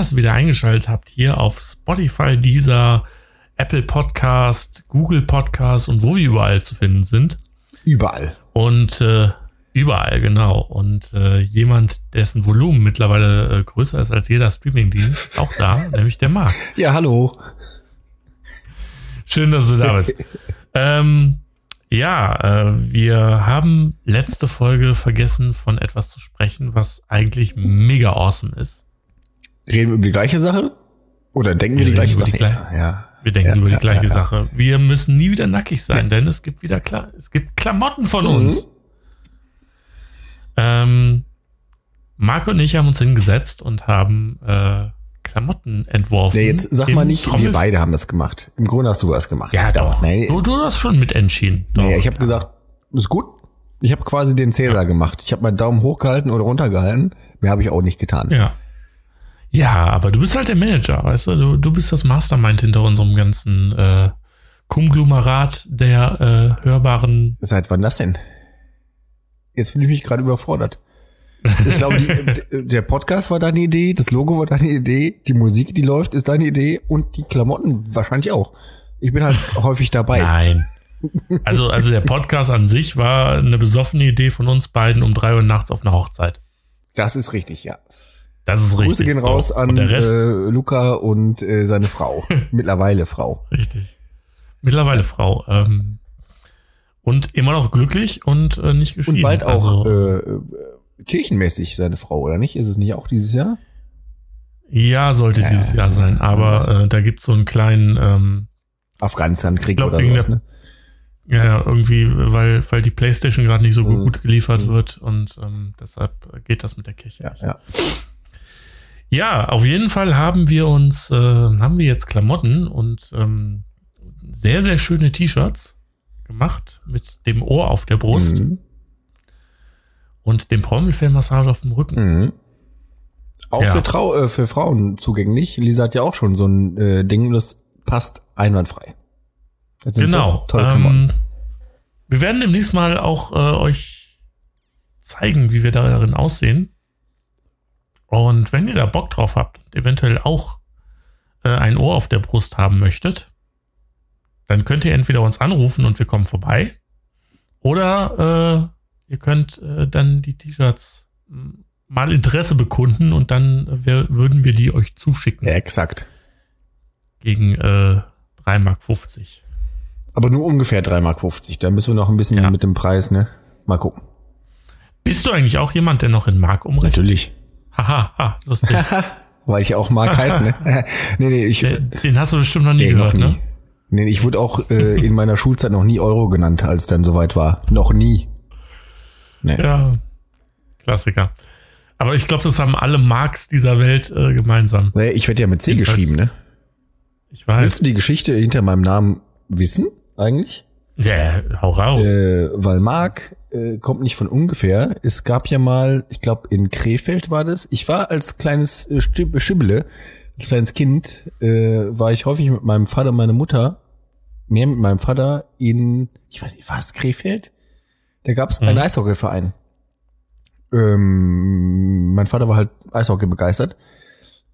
dass ihr wieder eingeschaltet habt hier auf Spotify, dieser Apple Podcast, Google Podcast und wo wir überall zu finden sind. Überall. Und äh, überall, genau. Und äh, jemand, dessen Volumen mittlerweile äh, größer ist als jeder Streamingdienst, auch da, nämlich der Marc. Ja, hallo. Schön, dass du da bist. ähm, ja, äh, wir haben letzte Folge vergessen, von etwas zu sprechen, was eigentlich mega awesome ist. Reden wir über die gleiche Sache? Oder denken wir, Wir die gleiche Sache? die gleiche- ja, ja. Wir denken Ja, über die ja, gleiche ja, ja. Sache. Wir müssen nie wieder nackig sein, denn es gibt wieder klar, es gibt Klamotten von Mhm. uns. Ähm, Marc und ich haben uns hingesetzt und haben äh, Klamotten entworfen. Nee, jetzt sag mal nicht, Trommel- wir beide haben das gemacht. Im Grunde hast du das gemacht. Ja, doch. Nee, Du, du hast schon mit entschieden. Doch. nee ich habe gesagt, ist gut. Ich habe quasi den Cäsar gemacht. Ich habe meinen Daumen hochgehalten oder runtergehalten. Mehr habe ich auch nicht getan. Ja. Ja, aber du bist halt der Manager, weißt du? Du, du bist das Mastermind hinter unserem ganzen äh, Konglomerat der äh, hörbaren. Seit wann das denn? Jetzt fühle ich mich gerade überfordert. Ich glaube, die, der Podcast war deine Idee, das Logo war deine Idee, die Musik, die läuft, ist deine Idee und die Klamotten wahrscheinlich auch. Ich bin halt häufig dabei. Nein. Also, also der Podcast an sich war eine besoffene Idee von uns beiden um drei Uhr nachts auf einer Hochzeit. Das ist richtig, ja. Das ist richtig. Grüße gehen raus an äh, Luca und äh, seine Frau. Mittlerweile Frau. richtig. Mittlerweile Frau. Ähm, und immer noch glücklich und äh, nicht geschieden. Und bald auch Also, äh, äh, kirchenmäßig seine Frau, oder nicht? Ist es nicht auch dieses Jahr? ja, sollte dieses Jahr sein. Aber äh, da gibt es so einen kleinen, ähm, Afghanistan-Krieg oder sowas, ne? ja, ja, irgendwie, weil, weil die Playstation gerade nicht so Mhm. gut geliefert wird und ähm, deshalb geht das mit der Kirche Ja, nicht. ja. Ja, auf jeden Fall haben wir uns, äh, haben wir jetzt Klamotten und ähm, sehr, sehr schöne T-Shirts gemacht mit dem Ohr auf der Brust Mhm. und dem Trommelfellmassage auf dem Rücken. Mhm. Auch Ja. für, Trau äh, für Frauen zugänglich. Lisa hat ja auch schon so ein äh, Ding, das passt einwandfrei. Genau. So ähm, wir werden demnächst mal auch äh, euch zeigen, wie wir darin aussehen. Und wenn ihr da Bock drauf habt und eventuell auch äh, ein Ohr auf der Brust haben möchtet, dann könnt ihr entweder uns anrufen und wir kommen vorbei. Oder äh, ihr könnt äh, dann die T-Shirts m, mal Interesse bekunden und dann äh, wir, würden wir die euch zuschicken Ja, exakt. gegen äh, 3,50 Mark. Aber nur ungefähr 3,50 Mark. Da müssen wir noch ein bisschen Ja. mit dem Preis, ne? Mal gucken. Bist du eigentlich auch jemand, der noch in Mark umrechnet? Natürlich. Haha, ha, lustig. Weil ich auch Mark heiße, ne? nee, nee, ich, Den, den hast du bestimmt noch nie nee, noch gehört, nie. ne? Nee, ich wurde auch äh, in meiner Schulzeit noch nie Euro genannt, als dann soweit war. Noch nie. Nee. Ja, Klassiker. Aber ich glaube, das haben alle Marks dieser Welt äh, gemeinsam. Nee, ich werde ja mit C Jedenfalls- geschrieben, ne? Ich weiß. Willst du die Geschichte hinter meinem Namen wissen, eigentlich? Ja, hau raus. Äh, weil Mark äh, kommt nicht von ungefähr. Es gab ja mal, ich glaube in Krefeld war das. Ich war als kleines äh, Stib- Schibbele, als kleines Kind, äh, war ich häufig mit meinem Vater und meiner Mutter, mehr mit meinem Vater in, ich weiß nicht, war es Krefeld? Da gab es einen Mhm. Eishockeyverein. Ähm, mein Vater war halt Eishockey begeistert.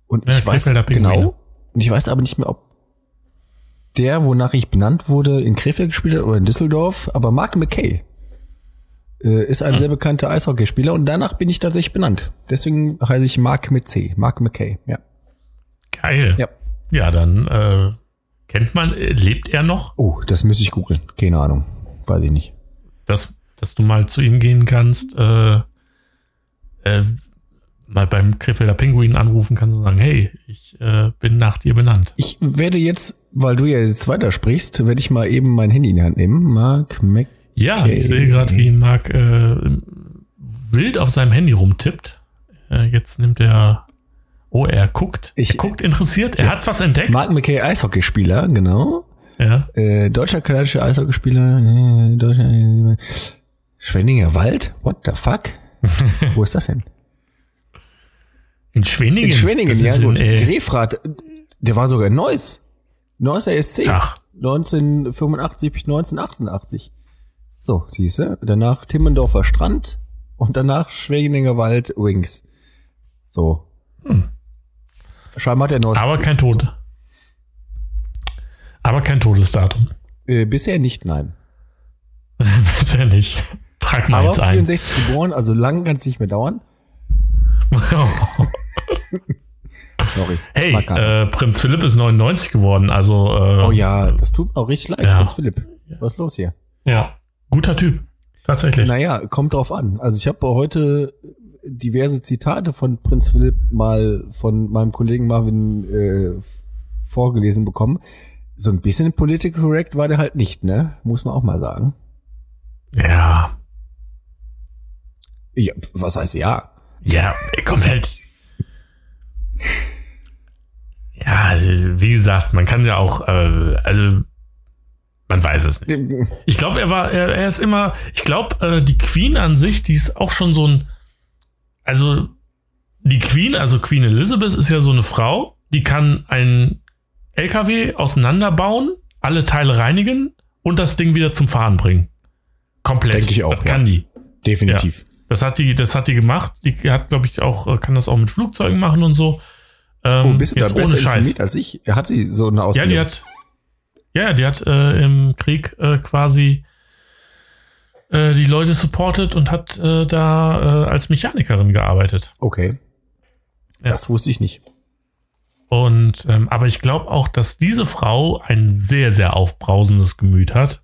Und Ja, ich weiß genau. Und ich weiß aber nicht mehr, ob der, wonach ich benannt wurde, in Krefeld gespielt hat oder in Düsseldorf, aber Mark McKay äh, ist ein sehr bekannter Eishockeyspieler und danach bin ich tatsächlich benannt. Deswegen heiße ich Mark mit C. Mark McKay, ja. Geil. Ja. Ja, dann äh, kennt man, äh, lebt er noch, Oh, das müsste ich googeln. Keine Ahnung. Weiß ich nicht. dass, dass du mal zu ihm gehen kannst, äh, äh, mal beim Krefelder Pinguin anrufen kannst und sagen, hey, ich äh, bin nach dir benannt. Ich werde jetzt, weil du ja jetzt weitersprichst, werde ich mal eben mein Handy in die Hand nehmen. Mark McKay. Ja, ich sehe gerade, wie Marc äh, wild auf seinem Handy rumtippt. Äh, jetzt nimmt er. Oh, er guckt. Ich- er guckt interessiert. Er hat was entdeckt. Mark McKay, Eishockeyspieler, genau. ja. Äh, deutscher, kanadischer Eishockeyspieler. Äh, deutscher, Schwenninger Wald? What the fuck? Wo ist das denn? In Schwenningen? In Schwenningen, ja gut. In, äh, Grefrath, der war sogar in Neuss. Neusser SC. Ach. 1985 bis 1988. So, siehste, danach Timmendorfer Strand und danach Schwenninger Wald Wings. So. Scheinbar hat er Neuss. aber kein Tod. Aber kein Todesdatum. Äh, bisher nicht, nein. Bitte nicht. Trag mal Aber jetzt ein. 64 geboren, also lang kann es nicht mehr dauern. Sorry. hey, äh, Prinz Philipp ist 99 geworden, also äh, oh ja, das tut mir auch richtig leid, Ja. Prinz Philipp. Was ist los hier? ja, guter Typ. Tatsächlich. Naja, kommt drauf an. Also ich habe heute diverse Zitate von Prinz Philipp mal von meinem Kollegen Marvin äh, vorgelesen bekommen. So ein bisschen political correct war der halt nicht, ne? Muss man auch mal sagen. Ja. Ja, was heißt ja? Ja, komplett. Ja, also, wie gesagt, man kann ja auch, äh, also man weiß es nicht. Ich glaube, er war, er, er ist immer, ich glaube, äh, die Queen an sich, die ist auch schon so ein, also die Queen, also Queen Elizabeth ist ja so eine Frau, die kann einen LKW auseinanderbauen, alle Teile reinigen und das Ding wieder zum Fahren bringen. Komplett. Denke ich auch, Das ja. kann die. Definitiv. Das hat die, das hat die gemacht. Die hat, glaube ich, auch, äh, kann das auch mit Flugzeugen machen und so. Ähm, Oh, bist du da besser ohne Scheiß. informiert als ich? Hat sie so eine Ja, Ausbildung? die hat, ja, die hat äh, im Krieg äh, quasi äh, die Leute supportet und hat äh, da äh, als Mechanikerin gearbeitet. Okay. Ja. Das wusste ich nicht. Und ähm, aber ich glaube auch, dass diese Frau ein sehr, sehr aufbrausendes Gemüt hat.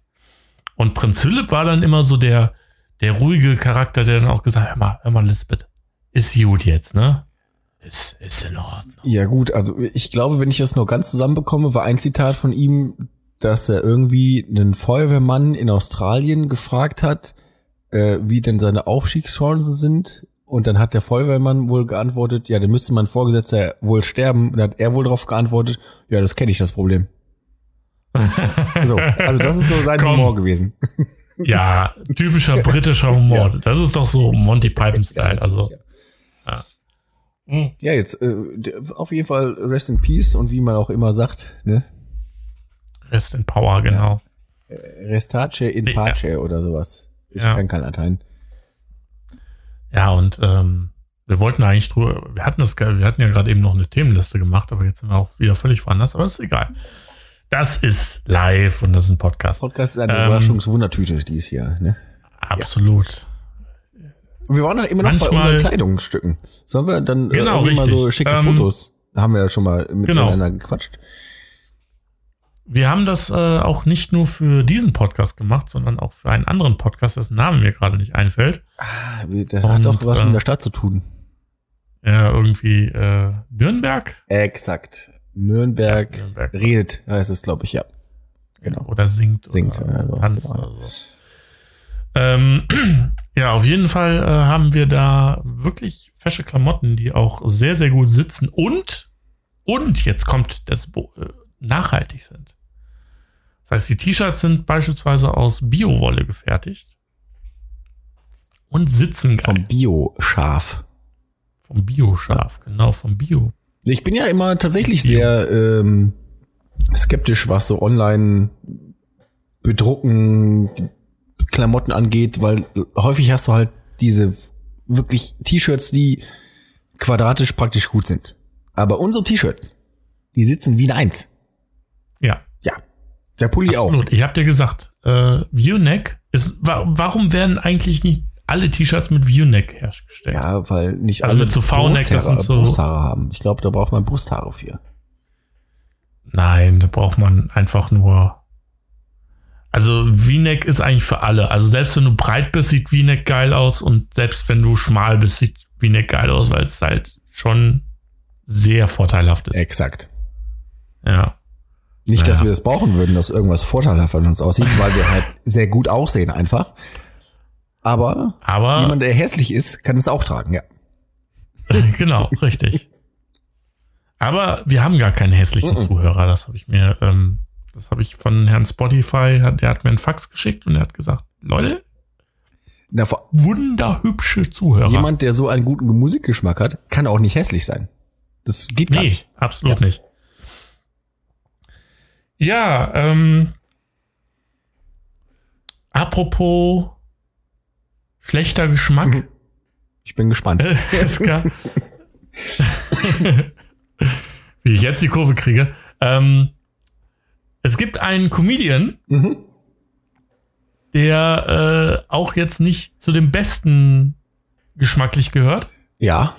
Und Prinz Philipp war dann immer so der, der ruhige Charakter, der dann auch gesagt hat, hör mal, hör mal, Lisbeth, ist gut jetzt, ne? Ist, ist in Ordnung. Ja gut, also ich glaube, wenn ich das nur ganz zusammenbekomme, war ein Zitat von ihm, dass er irgendwie einen Feuerwehrmann in Australien gefragt hat, äh, wie denn seine Aufstiegschancen sind. Und dann hat der Feuerwehrmann wohl geantwortet, ja, dann müsste mein Vorgesetzter wohl sterben. Und dann hat er wohl darauf geantwortet, ja, das kenne ich, das Problem. so, also das ist so sein Komm. Humor gewesen. Ja, typischer britischer Humor. Das ist doch so Monty Python-Style. Also, Ja, jetzt äh, auf jeden Fall Rest in Peace und wie man auch immer sagt, ne? Rest in Power, genau. Restace in Nee, pace oder sowas. Ich Ja. kann kein Latein. Ja, und ähm, wir wollten eigentlich drüber, wir hatten das, wir hatten ja gerade eben noch eine Themenliste gemacht, aber jetzt sind wir auch wieder völlig woanders, aber das ist egal. Das ist live und das ist ein Podcast. Podcast ist eine Ähm, Überraschungswundertüte, die ist hier, ne? Absolut. Und wir waren doch immer noch bei Manchmal- unseren Kleidungsstücken. Sollen wir dann äh, Genau, irgendwie mal so schicke Ähm, Fotos? Da haben wir ja schon mal miteinander gequatscht. Wir haben das äh, auch nicht nur für diesen Podcast gemacht, sondern auch für einen anderen Podcast, dessen Name mir gerade nicht einfällt. Ah, Das hat doch was äh, mit der Stadt zu tun. Ja, irgendwie äh, Nürnberg Exakt. Nürnberg, Ja, Nürnberg. redet, heißt es, glaube ich, ja. Genau. oder singt, Singt, oder ja, so, tanzt genau. oder so. Ähm, ja, auf jeden Fall äh, haben wir da wirklich fesche Klamotten, die auch sehr, sehr gut sitzen und, und jetzt kommt das Bo äh, nachhaltig sind. Das heißt, die T-Shirts sind beispielsweise aus Biowolle gefertigt und sitzen geil. Vom Bio-Schaf. Vom Bio-Schaf, genau, vom Bio. Ich bin ja immer tatsächlich Bio. sehr ähm, skeptisch, was so online bedrucken Klamotten angeht, weil häufig hast du halt diese wirklich T-Shirts, die quadratisch praktisch gut sind. Aber unsere T-Shirts, die sitzen wie ein Eins. Der Pulli auch. absolut. Ich habe dir gesagt, äh, Viewneck ist, wa warum werden eigentlich nicht alle T-Shirts mit Viewneck hergestellt? Ja, weil nicht Also alle mit so V-Neck, sind so- Brusthaare haben. Ich glaube, da braucht man Brusthaare für. Nein, da braucht man einfach nur. Also V-Neck ist eigentlich für alle. Also selbst wenn du breit bist, sieht V-Neck geil aus und selbst wenn du schmal bist, sieht V-Neck geil aus, weil es halt schon sehr vorteilhaft ist. Exakt. Ja. Nicht, dass Naja. wir das brauchen würden, dass irgendwas vorteilhaft an uns aussieht, weil wir halt sehr gut aussehen einfach. Aber Aber jemand, der hässlich ist, kann es auch tragen, ja. genau, richtig. Aber wir haben gar keinen hässlichen Zuhörer. Das habe ich mir, ähm, das habe ich von Herrn Spotify, der hat mir einen Fax geschickt und er hat gesagt, Leute, Na, wunderhübsche Zuhörer. jemand, der so einen guten Musikgeschmack hat, kann auch nicht hässlich sein. Das geht gar nee, nicht. absolut nicht. Ja, ähm, apropos schlechter Geschmack. Ich bin gespannt. SK. Wie ich jetzt die Kurve kriege. Ähm, es gibt einen Comedian, Mhm. der äh, auch jetzt nicht zu dem besten geschmacklich gehört, Ja,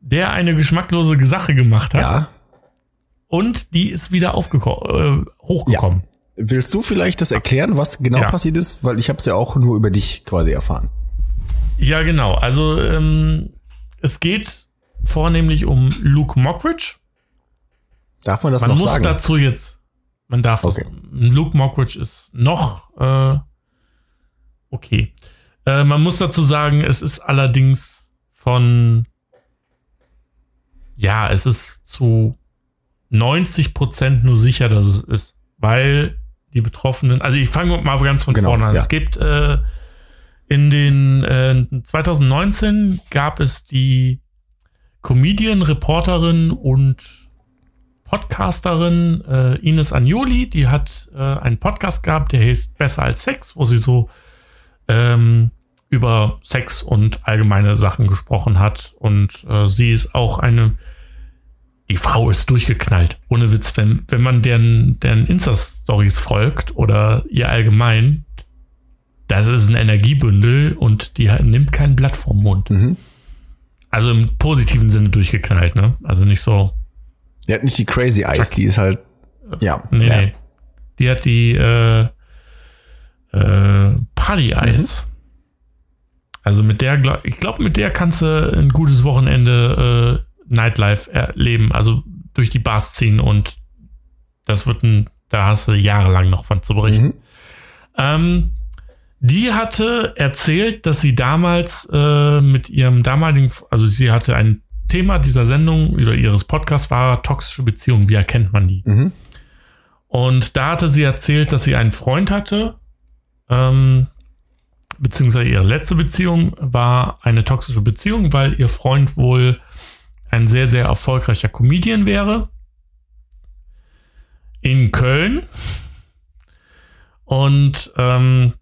der eine geschmacklose Sache gemacht hat ja. Und die ist wieder aufgeko- äh, hochgekommen. Willst du vielleicht das erklären, was genau Ja. passiert ist? Weil ich habe es ja auch nur über dich quasi erfahren. Ja, genau. Also ähm, es geht vornehmlich um Luke Mockridge. Darf man das Man noch muss sagen? dazu jetzt, man darf Okay. das. Luke Mockridge ist noch äh, okay. Äh, man muss dazu sagen, es ist allerdings von, ja, es ist zu 90 Prozent nur sicher, dass es ist, weil die Betroffenen, also ich fange mal ganz von Genau, vorne an. ja. Es gibt äh, in den äh, 2019 gab es die Comedian, Reporterin und Podcasterin äh, Ines Agnoli, die hat äh, einen Podcast gehabt, der heißt Besser als Sex, wo sie so ähm, über Sex und allgemeine Sachen gesprochen hat. Und äh, sie ist auch eine, die Frau ist durchgeknallt. Ohne Witz, wenn, wenn man deren, deren Insta-Stories folgt oder ihr allgemein, das ist ein Energiebündel und die nimmt kein Blatt vom Mund. Mhm. Also im positiven Sinne durchgeknallt, ne? Also nicht so, Die hat nicht die Crazy Eyes, die ist halt. Ja. Nee, ja. nee. Die hat die äh, äh, Party Eis. Also mit der, ich glaube, mit der kannst du ein gutes Wochenende äh, Nightlife erleben. Also durch die Bars ziehen und das wird ein, da hast du jahrelang noch von zu berichten. Mhm. Ähm, die hatte erzählt, dass sie damals äh, mit ihrem damaligen, also sie hatte ein Thema dieser Sendung oder ihres Podcasts war toxische Beziehungen. Wie erkennt man die? Mhm. Und da hatte sie erzählt, dass sie einen Freund hatte, ähm, beziehungsweise ihre letzte Beziehung war eine toxische Beziehung, weil ihr Freund wohl ein sehr, sehr erfolgreicher Comedian wäre. In Köln. Und ähm,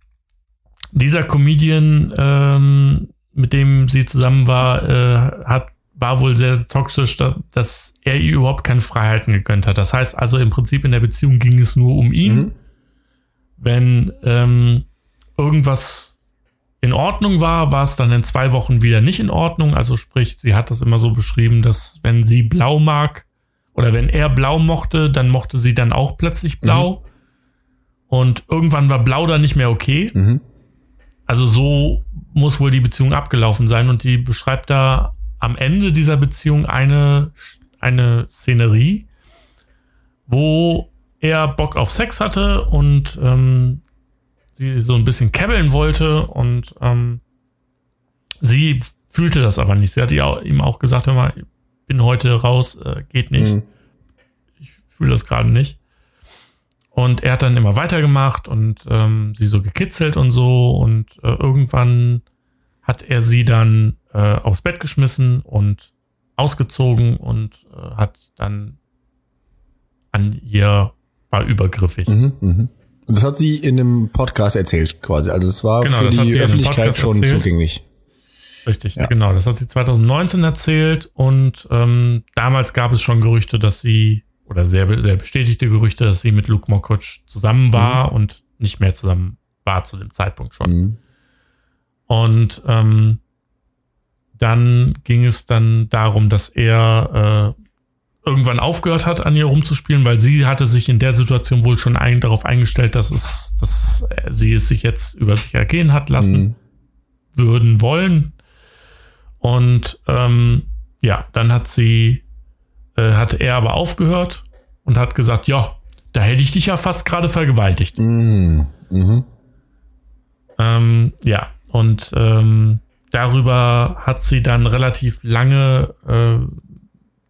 dieser Comedian, ähm, mit dem sie zusammen war, äh, hat, war wohl sehr toxisch, dass, dass er ihr überhaupt keine Freiheiten gegönnt hat. Das heißt also im Prinzip in der Beziehung ging es nur um ihn. Mhm. Wenn ähm, irgendwas in Ordnung war, war es dann in zwei Wochen wieder nicht in Ordnung. Also sprich, sie hat das immer so beschrieben, dass wenn sie blau mag oder wenn er blau mochte, dann mochte sie dann auch plötzlich blau. Und irgendwann war blau dann nicht mehr okay. Mhm. Also so muss wohl die Beziehung abgelaufen sein. Und die beschreibt da am Ende dieser Beziehung eine, eine Szenerie, wo er Bock auf Sex hatte und ähm, sie so ein bisschen kebbeln wollte und ähm, sie fühlte das aber nicht. Sie hat ihm auch gesagt, hör mal, ich bin heute raus, äh, geht nicht Mhm. fühle das gerade nicht. Und er hat dann immer weitergemacht und ähm, sie so gekitzelt und so. Und äh, irgendwann hat er sie dann äh, aufs Bett geschmissen und ausgezogen und äh, hat dann an ihr war übergriffig. Mhm. Mhm. Und das hat sie in einem Podcast erzählt, quasi. Also es war Genau, für die Öffentlichkeit schon erzählt. zugänglich. Richtig, Ja. genau. Das hat sie 2019 erzählt und ähm, damals gab es schon Gerüchte, dass sie, oder sehr, sehr bestätigte Gerüchte, dass sie mit Luke Mockridge zusammen war und nicht mehr zusammen war zu dem Zeitpunkt schon. Mhm. Und ähm, dann ging es dann darum, dass er äh, irgendwann aufgehört hat, an ihr rumzuspielen, weil sie hatte sich in der Situation wohl schon ein, darauf eingestellt, dass es, dass sie es sich jetzt über sich ergehen hat lassen Mhm. würden wollen. Und ähm, ja, dann hat sie, äh, hat er aber aufgehört und hat gesagt, ja, da hätte ich dich ja fast gerade vergewaltigt. Mhm. Mhm. Ähm, ja, und ähm, darüber hat sie dann relativ lange äh,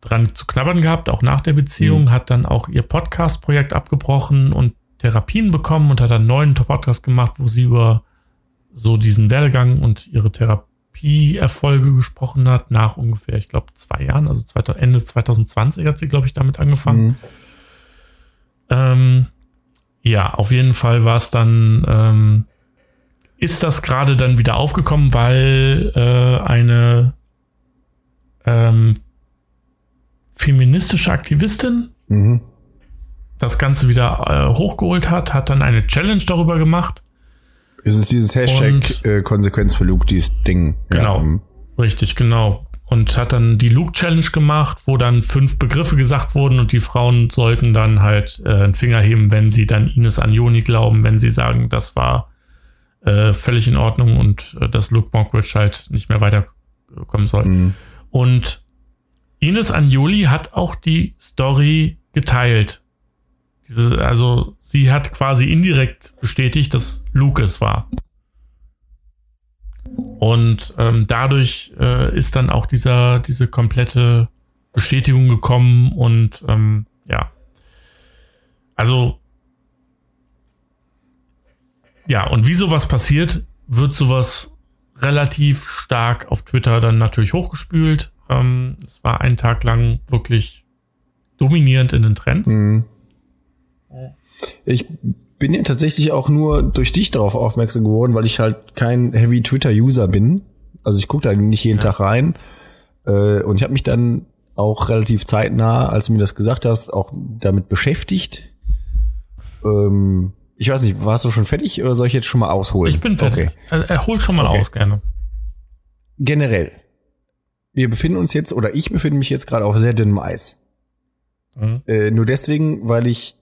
dran zu knabbern gehabt, auch nach der Beziehung, hat dann auch ihr Podcast-Projekt abgebrochen und Therapien bekommen und hat dann einen neuen Podcast gemacht, wo sie über so diesen Werdegang und ihre Therapieerfolge gesprochen hat, nach ungefähr, ich glaube, zwei Jahren, also Ende 2020 hat sie, glaube ich, damit angefangen. Mhm. Ähm, ja, auf jeden Fall war es dann, ähm, ist das gerade dann wieder aufgekommen, weil äh, eine ähm, feministische Aktivistin mhm. das Ganze wieder äh, hochgeholt hat, hat dann eine Challenge darüber gemacht. Es ist dieses Hashtag äh, Konsequenz für Luke, dieses Ding. Genau. Ja. Mhm. Richtig, genau. Und hat dann die Luke Challenge gemacht, wo dann fünf Begriffe gesagt wurden und die Frauen sollten dann halt äh, einen Finger heben, wenn sie dann Ines Anjoni glauben, wenn sie sagen, das war äh, völlig in Ordnung und äh, dass Luke Mockridge halt nicht mehr weiterkommen soll. Mhm. Und Ines Anjoli hat auch die Story geteilt. Diese, also sie hat quasi indirekt bestätigt, dass Luke es war. Und ähm, dadurch äh, ist dann auch dieser, diese komplette Bestätigung gekommen und ähm, ja. Also ja, und wie sowas passiert, wird sowas relativ stark auf Twitter dann natürlich hochgespült. Ähm, es war einen Tag lang wirklich dominierend in den Trends. Mhm. Ich bin ja tatsächlich auch nur durch dich darauf aufmerksam geworden, weil ich halt kein Heavy Twitter-User bin. Also ich gucke da nicht jeden ja. Tag rein. Äh, und ich habe mich dann auch relativ zeitnah, als du mir das gesagt hast, auch damit beschäftigt. Ähm, ich weiß nicht, warst du schon fertig oder soll ich jetzt schon mal ausholen? Ich bin fertig. Okay. Er, hol schon mal okay. aus, gerne. Generell. Wir befinden uns jetzt, oder ich befinde mich jetzt gerade auf sehr dünnem Eis. Mhm. Äh, nur deswegen, weil ich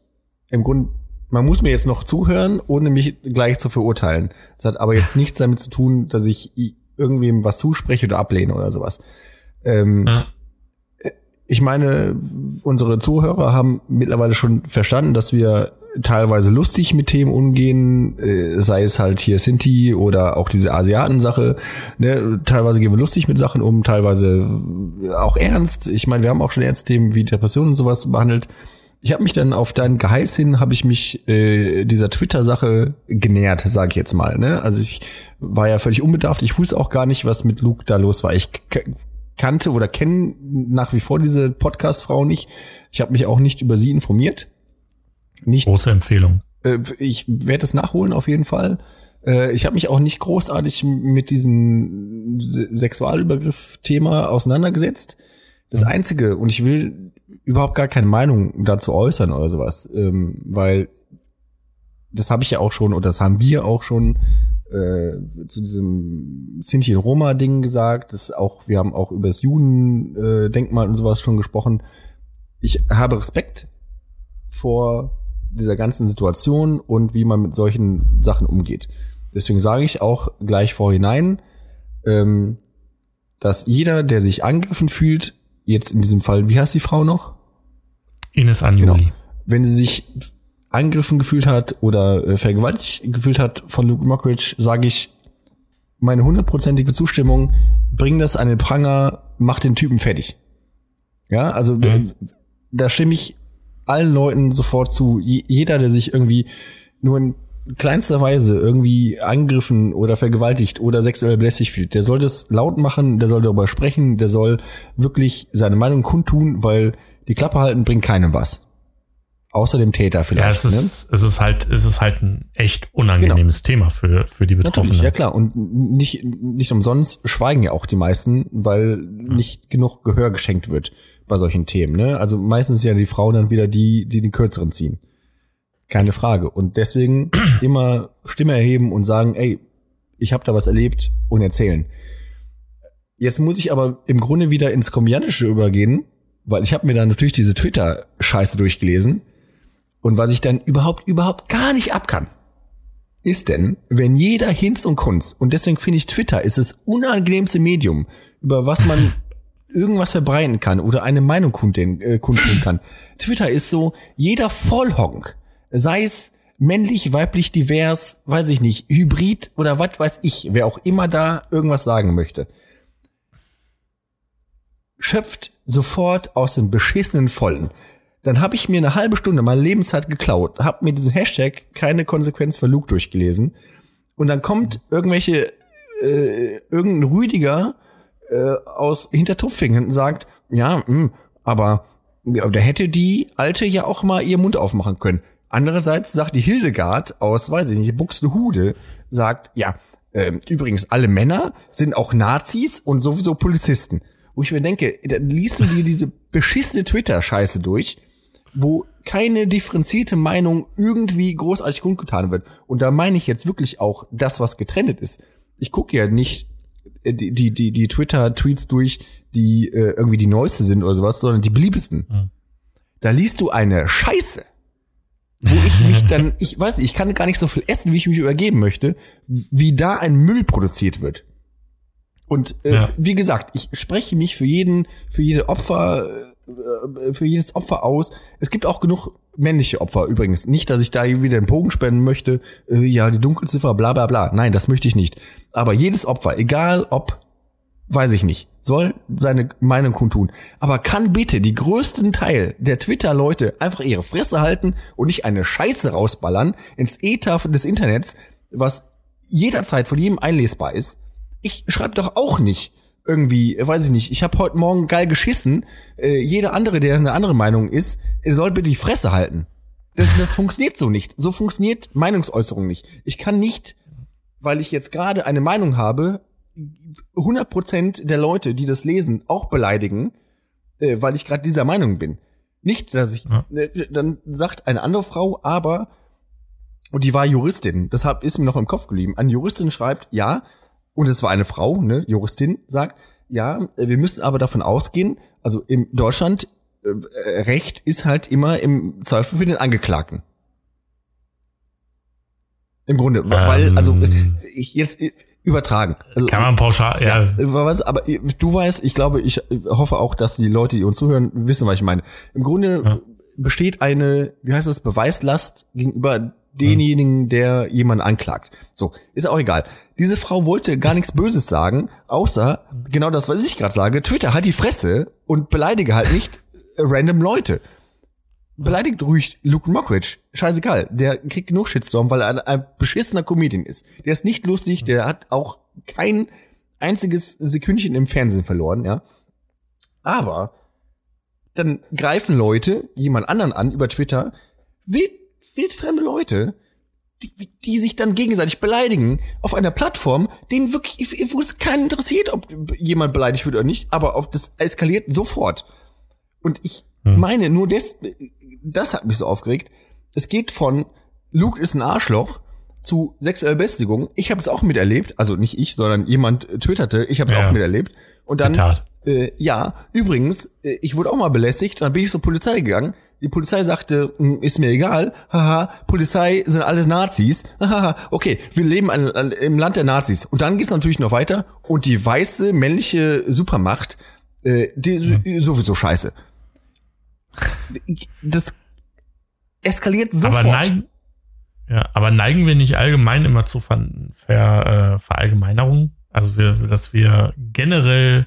im Grunde, man muss mir jetzt noch zuhören, ohne mich gleich zu verurteilen. Das hat aber jetzt nichts damit zu tun, dass ich irgendwem was zuspreche oder ablehne oder sowas. Ähm, ja. Ich meine, unsere Zuhörer haben mittlerweile schon verstanden, dass wir teilweise lustig mit Themen umgehen, äh, sei es halt hier Sinti oder auch diese Asiaten-Sache. Ne? Teilweise gehen wir lustig mit Sachen um, teilweise auch ernst. Ich meine, wir haben auch schon Ernstthemen wie Depressionen und sowas behandelt. Ich habe mich dann auf dein Geheiß hin, habe ich mich äh, dieser Twitter-Sache genähert, sage ich jetzt mal. Ne? Also ich war ja völlig unbedarft. Ich wusste auch gar nicht, was mit Luke da los war. Ich kannte oder kenne nach wie vor diese Podcast-Frau nicht. Ich habe mich auch nicht über sie informiert. Nicht, Große Empfehlung. Äh, ich werde es nachholen auf jeden Fall. Äh, ich habe mich auch nicht großartig mit diesem Sexualübergriff-Thema auseinandergesetzt. Das mhm. Einzige, und ich will überhaupt gar keine Meinung dazu äußern oder sowas, ähm, weil das habe ich ja auch schon, oder das haben wir auch schon äh, zu diesem Sinti und Roma-Ding gesagt. Das auch, wir haben auch über das Juden-Denkmal und sowas schon gesprochen. Ich habe Respekt vor dieser ganzen Situation und wie man mit solchen Sachen umgeht. Deswegen sage ich auch gleich vorhinein, ähm, dass jeder, der sich angegriffen fühlt, jetzt in diesem Fall, wie heißt die Frau noch? Ines Anjuli. Genau. Wenn sie sich angegriffen gefühlt hat oder äh, vergewaltigt gefühlt hat von Luke Mockridge, sage ich meine hundertprozentige Zustimmung, bring das an den Pranger, mach den Typen fertig. Ja, also mhm. da stimme ich allen Leuten sofort zu. Jeder, der sich irgendwie nur in kleinster Weise irgendwie angegriffen oder vergewaltigt oder sexuell belästigt fühlt, der soll das laut machen, der soll darüber sprechen, der soll wirklich seine Meinung kundtun, weil die Klappe halten bringt keinem was. Außer dem Täter vielleicht. Ja, es ist, ne? es ist halt, es ist halt ein echt unangenehmes genau. Thema für, für die Betroffenen. Natürlich, ja klar. Und nicht, nicht umsonst schweigen ja auch die meisten, weil ja. nicht genug Gehör geschenkt wird bei solchen Themen. Ne? Also meistens ja die Frauen dann wieder die, die den kürzeren ziehen. Keine Frage. Und deswegen immer Stimme erheben und sagen, ey, ich habe da was erlebt und erzählen. Jetzt muss ich aber im Grunde wieder ins Komödiantische übergehen, weil ich habe mir dann natürlich diese Twitter-Scheiße durchgelesen. Und was ich dann überhaupt, überhaupt gar nicht abkann, ist denn, wenn jeder Hinz und Kunz, und deswegen finde ich Twitter ist das unangenehmste Medium, über was man irgendwas verbreiten kann oder eine Meinung kundtun, äh, kundtun kann. Twitter ist so, jeder Vollhonk, sei es männlich, weiblich, divers, weiß ich nicht, hybrid oder was weiß ich, wer auch immer da irgendwas sagen möchte, schöpft sofort aus dem beschissenen Vollen. Dann habe ich mir eine halbe Stunde meine Lebenszeit geklaut, habe mir diesen Hashtag keine Konsequenz für Luke durchgelesen Und dann kommt irgendwelche, äh, irgendein Rüdiger äh, aus Hintertupfingen sagt, ja, mh, aber ja, da hätte die Alte ja auch mal ihr Mund aufmachen können. Andererseits sagt die Hildegard aus, weiß ich nicht, Buxtehude, sagt, ja, äh, übrigens, alle Männer sind auch Nazis und sowieso Polizisten. Wo ich mir denke, dann liest du dir diese beschissene Twitter-Scheiße durch, wo keine differenzierte Meinung irgendwie großartig kundgetan wird. Und da meine ich jetzt wirklich auch das, was getrennt ist. Ich gucke ja nicht die, die, die, die Twitter-Tweets durch, die äh, irgendwie die neueste sind oder sowas, sondern die beliebtesten. Mhm. Da liest du eine Scheiße, wo ich mich dann, ich weiß nicht, ich kann gar nicht so viel essen, wie ich mich übergeben möchte, wie da ein Müll produziert wird. Und äh, Ja. wie gesagt, ich spreche mich für jeden, für jede Opfer, äh, für jedes Opfer aus. Es gibt auch genug männliche Opfer übrigens. Nicht, dass ich da wieder den Bogen spenden möchte, äh, ja, die Dunkelziffer, bla bla bla. Nein, das möchte ich nicht. Aber jedes Opfer, egal ob, weiß ich nicht, soll seine Meinung kundtun. Aber kann bitte die größten Teil der Twitter-Leute einfach ihre Fresse halten und nicht eine Scheiße rausballern ins Ether des Internets, was jederzeit von jedem einlesbar ist. Ich schreibe doch auch nicht irgendwie, weiß ich nicht, ich habe heute Morgen geil geschissen. Äh, jeder andere, der eine andere Meinung ist, soll bitte die Fresse halten. Das, das funktioniert so nicht. So funktioniert Meinungsäußerung nicht. Ich kann nicht, weil ich jetzt gerade eine Meinung habe, 100% der Leute, die das lesen, auch beleidigen, äh, weil ich gerade dieser Meinung bin. Nicht, dass ich, Ja. äh, dann sagt eine andere Frau, aber, und die war Juristin, deshalb ist mir noch im Kopf geblieben. Eine Juristin schreibt, ja, und es war eine Frau, ne, Juristin, sagt, ja, äh, wir müssen aber davon ausgehen, also in Deutschland, äh, Recht ist halt immer im Zweifel für den Angeklagten. Im Grunde, weil, also, Ähm. ich jetzt äh, übertragen. Also, Kann man pauschal, ja, äh, was, aber äh, du weißt, ich glaube, ich äh, hoffe auch, dass die Leute, die uns zuhören, wissen, was ich meine. Im Grunde Ja. besteht eine, wie heißt das, Beweislast gegenüber denjenigen, der jemanden anklagt. So, ist auch egal. Diese Frau wollte gar nichts Böses sagen, außer genau das, was ich gerade sage. Twitter, halt die Fresse und beleidige halt nicht random Leute. Beleidigt ruhig Luke Mockridge. Scheißegal. Der kriegt genug Shitstorm, weil er ein, ein beschissener Comedian ist. Der ist nicht lustig, der hat auch kein einziges Sekündchen im Fernsehen verloren, ja. Aber dann greifen Leute jemand anderen an über Twitter, wild, wildfremde Leute, die, die sich dann gegenseitig beleidigen auf einer Plattform, denen wirklich, wo es keinen interessiert, ob jemand beleidigt wird oder nicht, aber auf das eskaliert sofort. Und ich meine, nur das, das hat mich so aufgeregt. Es geht von Luke ist ein Arschloch zu sexueller Belästigung. Ich habe es auch miterlebt, also nicht ich, sondern jemand äh, twitterte, ich habe es Ja. auch miterlebt. Und dann, Zitat. Äh, ja, übrigens, äh, ich wurde auch mal belästigt, dann bin ich zur Polizei gegangen. Die Polizei sagte, "Hm, ist mir egal, haha, Polizei sind alle Nazis, haha, okay, wir leben an, an, im Land der Nazis. Und dann geht's natürlich noch weiter und die weiße männliche Supermacht, äh, die sowieso scheiße. Das eskaliert sofort. aber neigen, ja, aber neigen wir nicht allgemein immer zu Ver, Ver, äh, Verallgemeinerung? Also wir, dass wir generell,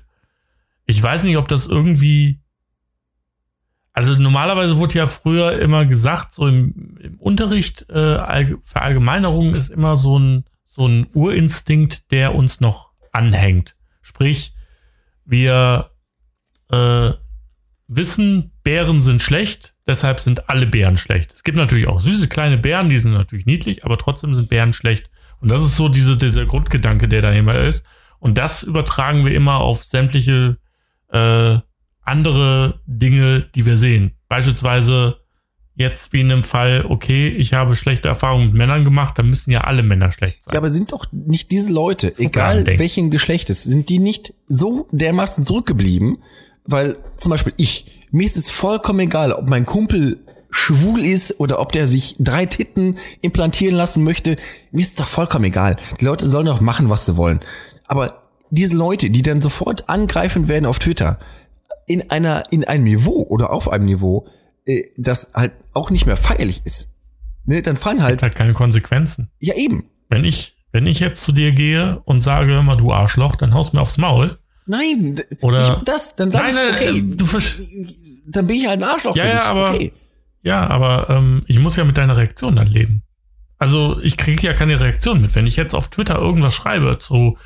ich weiß nicht, ob das irgendwie, also normalerweise wurde ja früher immer gesagt, so im, im Unterricht, äh, Allge- Verallgemeinerung ist immer so ein, so ein Urinstinkt, der uns noch anhängt. Sprich, wir äh, wissen, Bären sind schlecht, deshalb sind alle Bären schlecht. Es gibt natürlich auch süße kleine Bären, die sind natürlich niedlich, aber trotzdem sind Bären schlecht. Und das ist so diese, dieser Grundgedanke, der dahinter ist. Und das übertragen wir immer auf sämtliche äh, andere Dinge, die wir sehen. Beispielsweise jetzt wie in dem Fall, okay, ich habe schlechte Erfahrungen mit Männern gemacht, dann müssen ja alle Männer schlecht sein. Ja, aber sind doch nicht diese Leute, egal welchen Geschlechtes, sind die nicht so dermaßen zurückgeblieben? Weil zum Beispiel ich, mir ist es vollkommen egal, ob mein Kumpel schwul ist oder ob der sich drei Titten implantieren lassen möchte. Mir ist es doch vollkommen egal. Die Leute sollen doch machen, was sie wollen. Aber diese Leute, die dann sofort angreifen werden auf Twitter, in einer, in einem Niveau oder auf einem Niveau, äh, das halt auch nicht mehr feierlich ist. Ne, dann fallen halt, Hat halt keine Konsequenzen. ja eben, Wenn ich, wenn ich jetzt zu dir gehe und sage, hör mal, du Arschloch, dann haust mir aufs Maul. Nein, Oder- nicht das, dann sag Nein, ich, nein, okay, äh, dann bin ich halt ein Arschloch Ja, ja, aber- okay. Ja, aber ähm, ich muss ja mit deiner Reaktion dann leben. Also ich kriege ja keine Reaktion mit. Wenn ich jetzt auf Twitter irgendwas schreibe zu,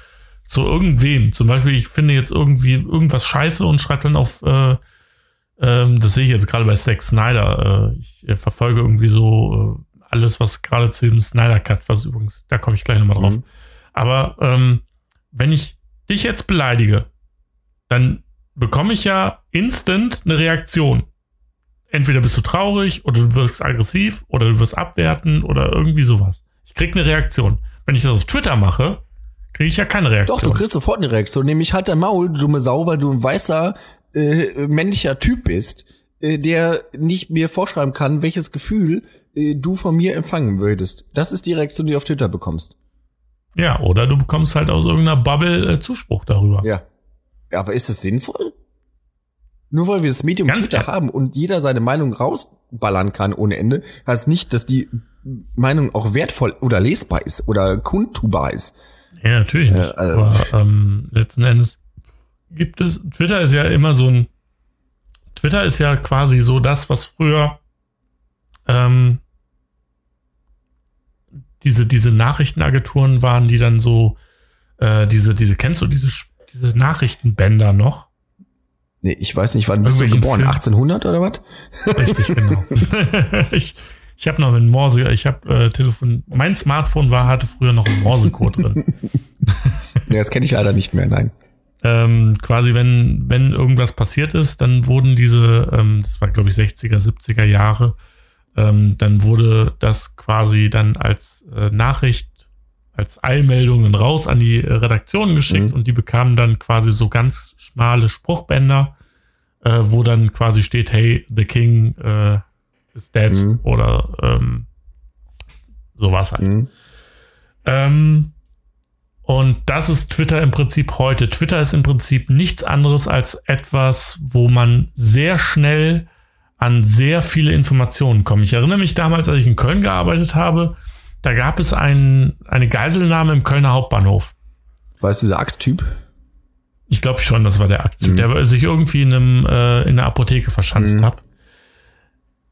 zu irgendwem, zum Beispiel ich finde jetzt irgendwie irgendwas scheiße und schreibe dann auf, äh, ähm, das sehe ich jetzt gerade bei Zack Snyder, äh, ich äh, verfolge irgendwie so äh, alles, was gerade zu dem Snyder Cut, was übrigens, da komme ich gleich nochmal drauf. Mhm. Aber ähm, wenn ich dich jetzt beleidige, dann bekomme ich ja instant eine Reaktion entweder bist du traurig oder du wirst aggressiv oder du wirst abwerten oder irgendwie sowas. Ich krieg eine Reaktion. Wenn ich das auf Twitter mache, kriege ich ja keine Reaktion. Doch, du kriegst sofort eine Reaktion. Nämlich halt dein Maul, du dumme Sau, weil du ein weißer, äh, männlicher Typ bist, äh, der nicht mir vorschreiben kann, welches Gefühl äh, du von mir empfangen würdest. Das ist die Reaktion, die du auf Twitter bekommst. Ja, oder du bekommst halt aus irgendeiner Bubble äh, Zuspruch darüber. Ja. ja. Aber ist das sinnvoll? Nur weil wir das Medium Ganz Twitter haben und jeder seine Meinung rausballern kann ohne Ende, heißt nicht, dass die Meinung auch wertvoll oder lesbar ist oder kundtubar ist. Ja, natürlich nicht. Äh, also Aber ähm, letzten Endes gibt es, Twitter ist ja immer so ein, Twitter ist ja quasi so das, was früher ähm, diese, diese Nachrichtenagenturen waren, die dann so, äh, diese, diese, kennst du diese, diese Nachrichtenbänder noch? Nee, ich weiß nicht, wann bist du geboren? Film? 1800 oder was? Richtig, genau. ich ich habe noch mit Morse, ich habe äh, Telefon, mein Smartphone war, hatte früher noch einen Morsecode drin. ja, das kenne ich leider nicht mehr, nein. Ähm, quasi, wenn, wenn irgendwas passiert ist, dann wurden diese, ähm, das war glaube ich 60er, 70er Jahre, ähm, dann wurde das quasi dann als äh, Nachricht, als Eilmeldungen raus an die Redaktion geschickt mhm. und die bekamen dann quasi so ganz schmale Spruchbänder äh, wo dann quasi steht, hey, the king äh, is dead mhm. oder ähm, sowas halt. Mhm. Ähm, und das ist Twitter im Prinzip heute. Twitter ist im Prinzip nichts anderes als etwas, wo man sehr schnell an sehr viele Informationen kommt. Ich erinnere mich damals, als ich in Köln gearbeitet habe, da gab es ein, eine Geiselnahme im Kölner Hauptbahnhof. War es dieser Axttyp? Ich glaube schon, das war der Aktie, mhm. der sich irgendwie in, einem, äh, in einer Apotheke verschanzt mhm. hat.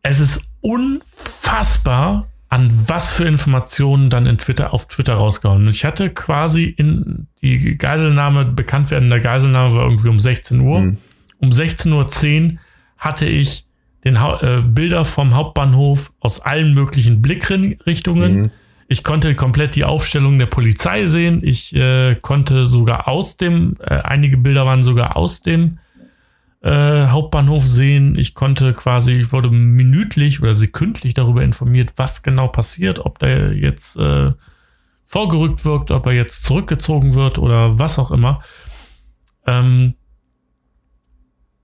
Es ist unfassbar, an was für Informationen dann in Twitter, auf Twitter rausgehauen. Ich hatte quasi in die Geiselnahme, bekannt werden der Geiselnahme war irgendwie um 16 Uhr. Mhm. Um 16.10 Uhr hatte ich den äh, Bilder vom Hauptbahnhof aus allen möglichen Blickrichtungen. Mhm. Ich konnte komplett die Aufstellung der Polizei sehen. Ich äh, konnte sogar aus dem, äh, einige Bilder waren sogar aus dem äh, Hauptbahnhof sehen. Ich konnte quasi, ich wurde minütlich oder sekündlich darüber informiert, was genau passiert, ob der jetzt äh, vorgerückt wird, ob er jetzt zurückgezogen wird oder was auch immer. Ähm,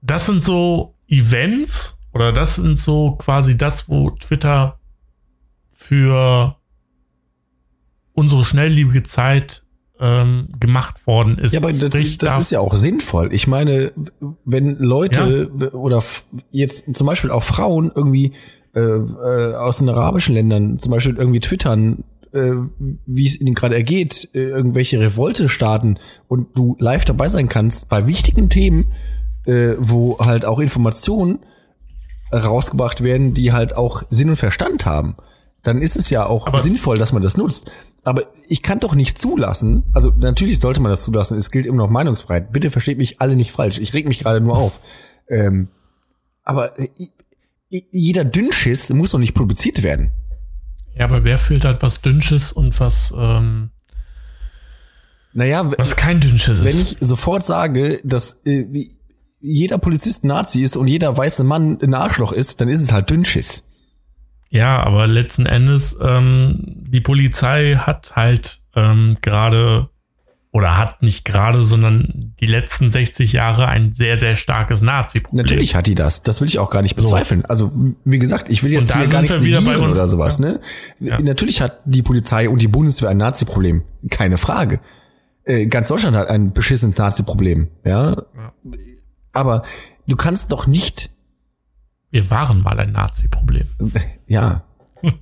das sind so Events oder das sind so quasi das, wo Twitter für unsere schnelllebige Zeit ähm, gemacht worden ist. Ja, aber das, Sprich, das ist ja auch sinnvoll. Ich meine, wenn Leute ja. oder jetzt zum Beispiel auch Frauen irgendwie äh, äh, aus den arabischen Ländern zum Beispiel irgendwie twittern, äh, wie es ihnen gerade ergeht, äh, irgendwelche Revolte starten und du live dabei sein kannst bei wichtigen Themen, wo halt auch Informationen rausgebracht werden, die halt auch Sinn und Verstand haben dann ist es ja auch aber sinnvoll, dass man das nutzt. Aber ich kann doch nicht zulassen, also natürlich sollte man das zulassen, es gilt immer noch Meinungsfreiheit. Bitte versteht mich alle nicht falsch, ich reg mich gerade nur auf. Ähm, aber jeder Dünnschiss muss doch nicht produziert werden. Ja, aber wer filtert was Dünnschiss und was, ähm, naja, was kein Dünnschiss ist? Wenn ich sofort sage, dass äh, jeder Polizist Nazi ist und jeder weiße Mann ein Arschloch ist, dann ist es halt Dünnschiss. Ja, aber letzten Endes, ähm, die Polizei hat halt ähm, gerade oder hat nicht gerade, sondern die letzten 60 Jahre ein sehr, sehr starkes Nazi-Problem. Natürlich hat die das. Das will ich auch gar nicht bezweifeln. So. Also, wie gesagt, ich will jetzt hier gar nichts negieren oder sowas. Ja. Ne? Ja. Natürlich hat die Polizei und die Bundeswehr ein Nazi-Problem. Keine Frage. Äh, ganz Deutschland hat ein beschissenes Nazi-Problem. Ja? ja. Aber du kannst doch nicht wir waren mal ein Nazi-Problem. Ja.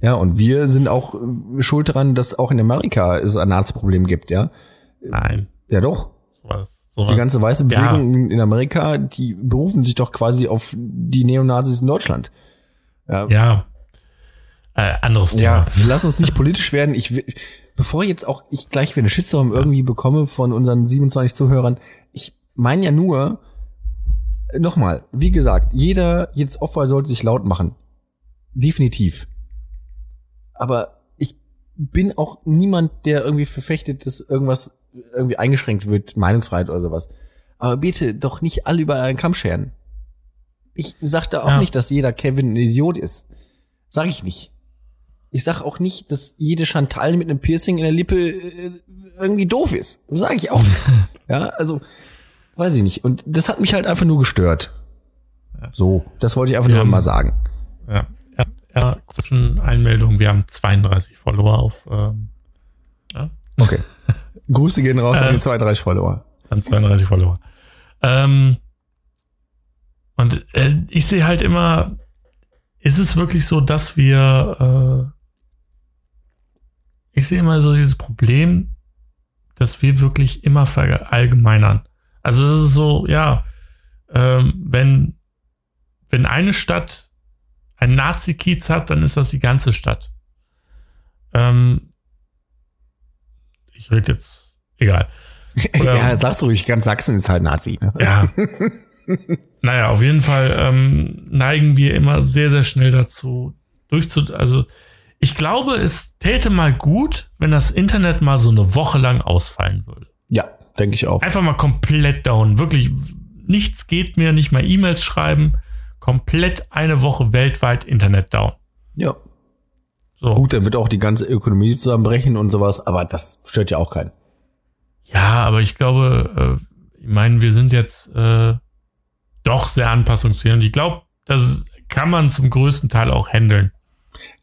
Ja, und wir sind auch schuld daran, dass auch in Amerika es ein Nazi-Problem gibt, ja? Nein. Ja, doch. Was, sowas. Die ganze weiße Bewegung ja. in Amerika, die berufen sich doch quasi auf die Neonazis in Deutschland. Ja. ja. Äh, anderes Thema. Ja, lass uns nicht politisch werden. Ich will, bevor jetzt auch ich gleich wieder eine Shitstorm irgendwie bekomme von unseren 27 Zuhörern, ich meine ja nur, nochmal, wie gesagt, jeder, jedes Opfer sollte sich laut machen. Definitiv. Aber ich bin auch niemand, der irgendwie verfechtet, dass irgendwas irgendwie eingeschränkt wird, Meinungsfreiheit oder sowas. Aber bitte doch nicht alle über einen Kamm scheren. Ich sagte auch Ja. nicht, dass jeder Kevin ein Idiot ist. Sag ich nicht. Ich sag auch nicht, dass jede Chantal mit einem Piercing in der Lippe äh, irgendwie doof ist. Sage ich auch nicht. ja, also weiß ich nicht. Und das hat mich halt einfach nur gestört. So, das wollte ich einfach Wir nur haben- mal sagen. Ja. ja, ja Zwischeneinmeldung, wir haben 32 Follower auf ähm, ja, Okay. Grüße gehen raus an Äh. die 32 Follower. an 32 Follower. Ähm, und äh, ich sehe halt immer, ist es wirklich so, dass wir, äh, ich sehe immer so dieses Problem, dass wir wirklich immer verallgemeinern. Also das ist so, ja, ähm, wenn, wenn eine Stadt ein Nazi-Kiez hat, dann ist das die ganze Stadt. Ähm, ich rede jetzt, egal. Oder- ja, sag's ruhig, ganz Sachsen ist halt Nazi. Ne? Ja. naja, auf jeden Fall ähm, neigen wir immer sehr, sehr schnell dazu, durchzu. Also, ich glaube, es täte mal gut, wenn das Internet mal so eine Woche lang ausfallen würde. Ja, denke ich auch. Einfach mal komplett down. Wirklich, nichts geht mehr, nicht mal E-Mails schreiben. Komplett eine Woche weltweit Internet down. Ja. So. Gut, dann wird auch die ganze Ökonomie zusammenbrechen und sowas, aber das stört ja auch keinen. Ja, aber ich glaube, äh, ich meine, wir sind jetzt äh, doch sehr anpassungsfähig. Und ich glaube, das kann man zum größten Teil auch handeln.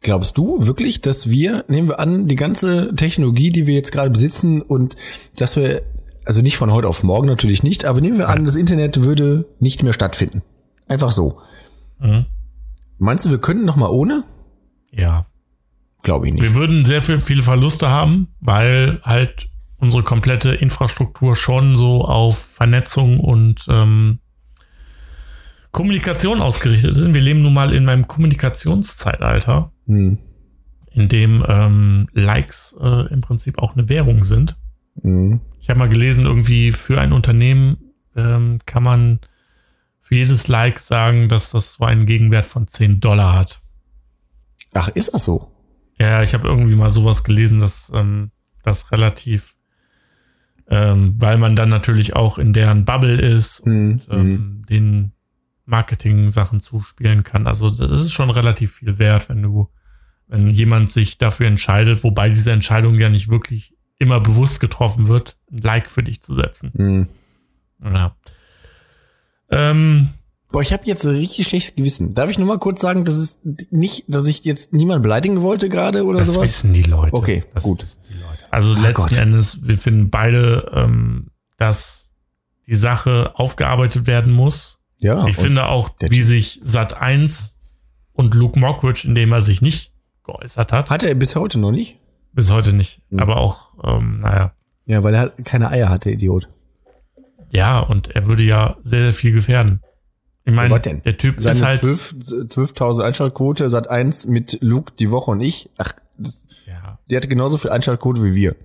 Glaubst du wirklich, dass wir, nehmen wir an, die ganze Technologie, die wir jetzt gerade besitzen und dass wir, also nicht von heute auf morgen natürlich nicht, aber nehmen wir an, das Internet würde nicht mehr stattfinden. Einfach so. Mhm. Meinst du, wir könnten noch mal ohne? Ja. Glaube ich nicht. Wir würden sehr viel, viele Verluste haben, weil halt unsere komplette Infrastruktur schon so auf Vernetzung und ähm, Kommunikation ausgerichtet ist. Wir leben nun mal in meinem Kommunikationszeitalter, Hm. in dem ähm, Likes äh, im Prinzip auch eine Währung sind. Hm. Ich habe mal gelesen, irgendwie für ein Unternehmen ähm, kann man für jedes Like sagen, dass das so einen Gegenwert von 10 Dollar hat. Ach, ist das so? Ja, ich habe irgendwie mal sowas gelesen, dass ähm, das relativ, ähm, weil man dann natürlich auch in deren Bubble ist Hm. und ähm, den Marketing-Sachen zuspielen kann. Also das ist schon relativ viel wert, wenn du, wenn jemand sich dafür entscheidet, wobei diese Entscheidung ja nicht wirklich immer bewusst getroffen wird, ein Like für dich zu setzen. Hm. Ja. Ähm, Boah, ich habe jetzt ein richtig schlechtes Gewissen. Darf ich nur mal kurz sagen, dass es nicht, dass ich jetzt niemand beleidigen wollte gerade oder das sowas? wissen die Leute. Okay, das gut. wissen die Leute. Also Ah, letzten Gott. Endes, wir finden beide, ähm, dass die Sache aufgearbeitet werden muss. Ja. ich finde auch, wie sich Sat 1 und Luke Mockridge, indem er sich nicht geäußert hat, Hat er bis heute noch nicht? Bis heute nicht. Mhm. Aber auch, ähm, naja, Ja, weil er halt keine Eier hat, der Idiot. ja, und er würde ja sehr, sehr viel gefährden. Ich meine, der Typ ist Seine halt. 12 12.000 Einschaltquote, Sat 1 mit Luke die Woche und ich. Ach, das, Ja. der hatte genauso viel Einschaltquote wie wir.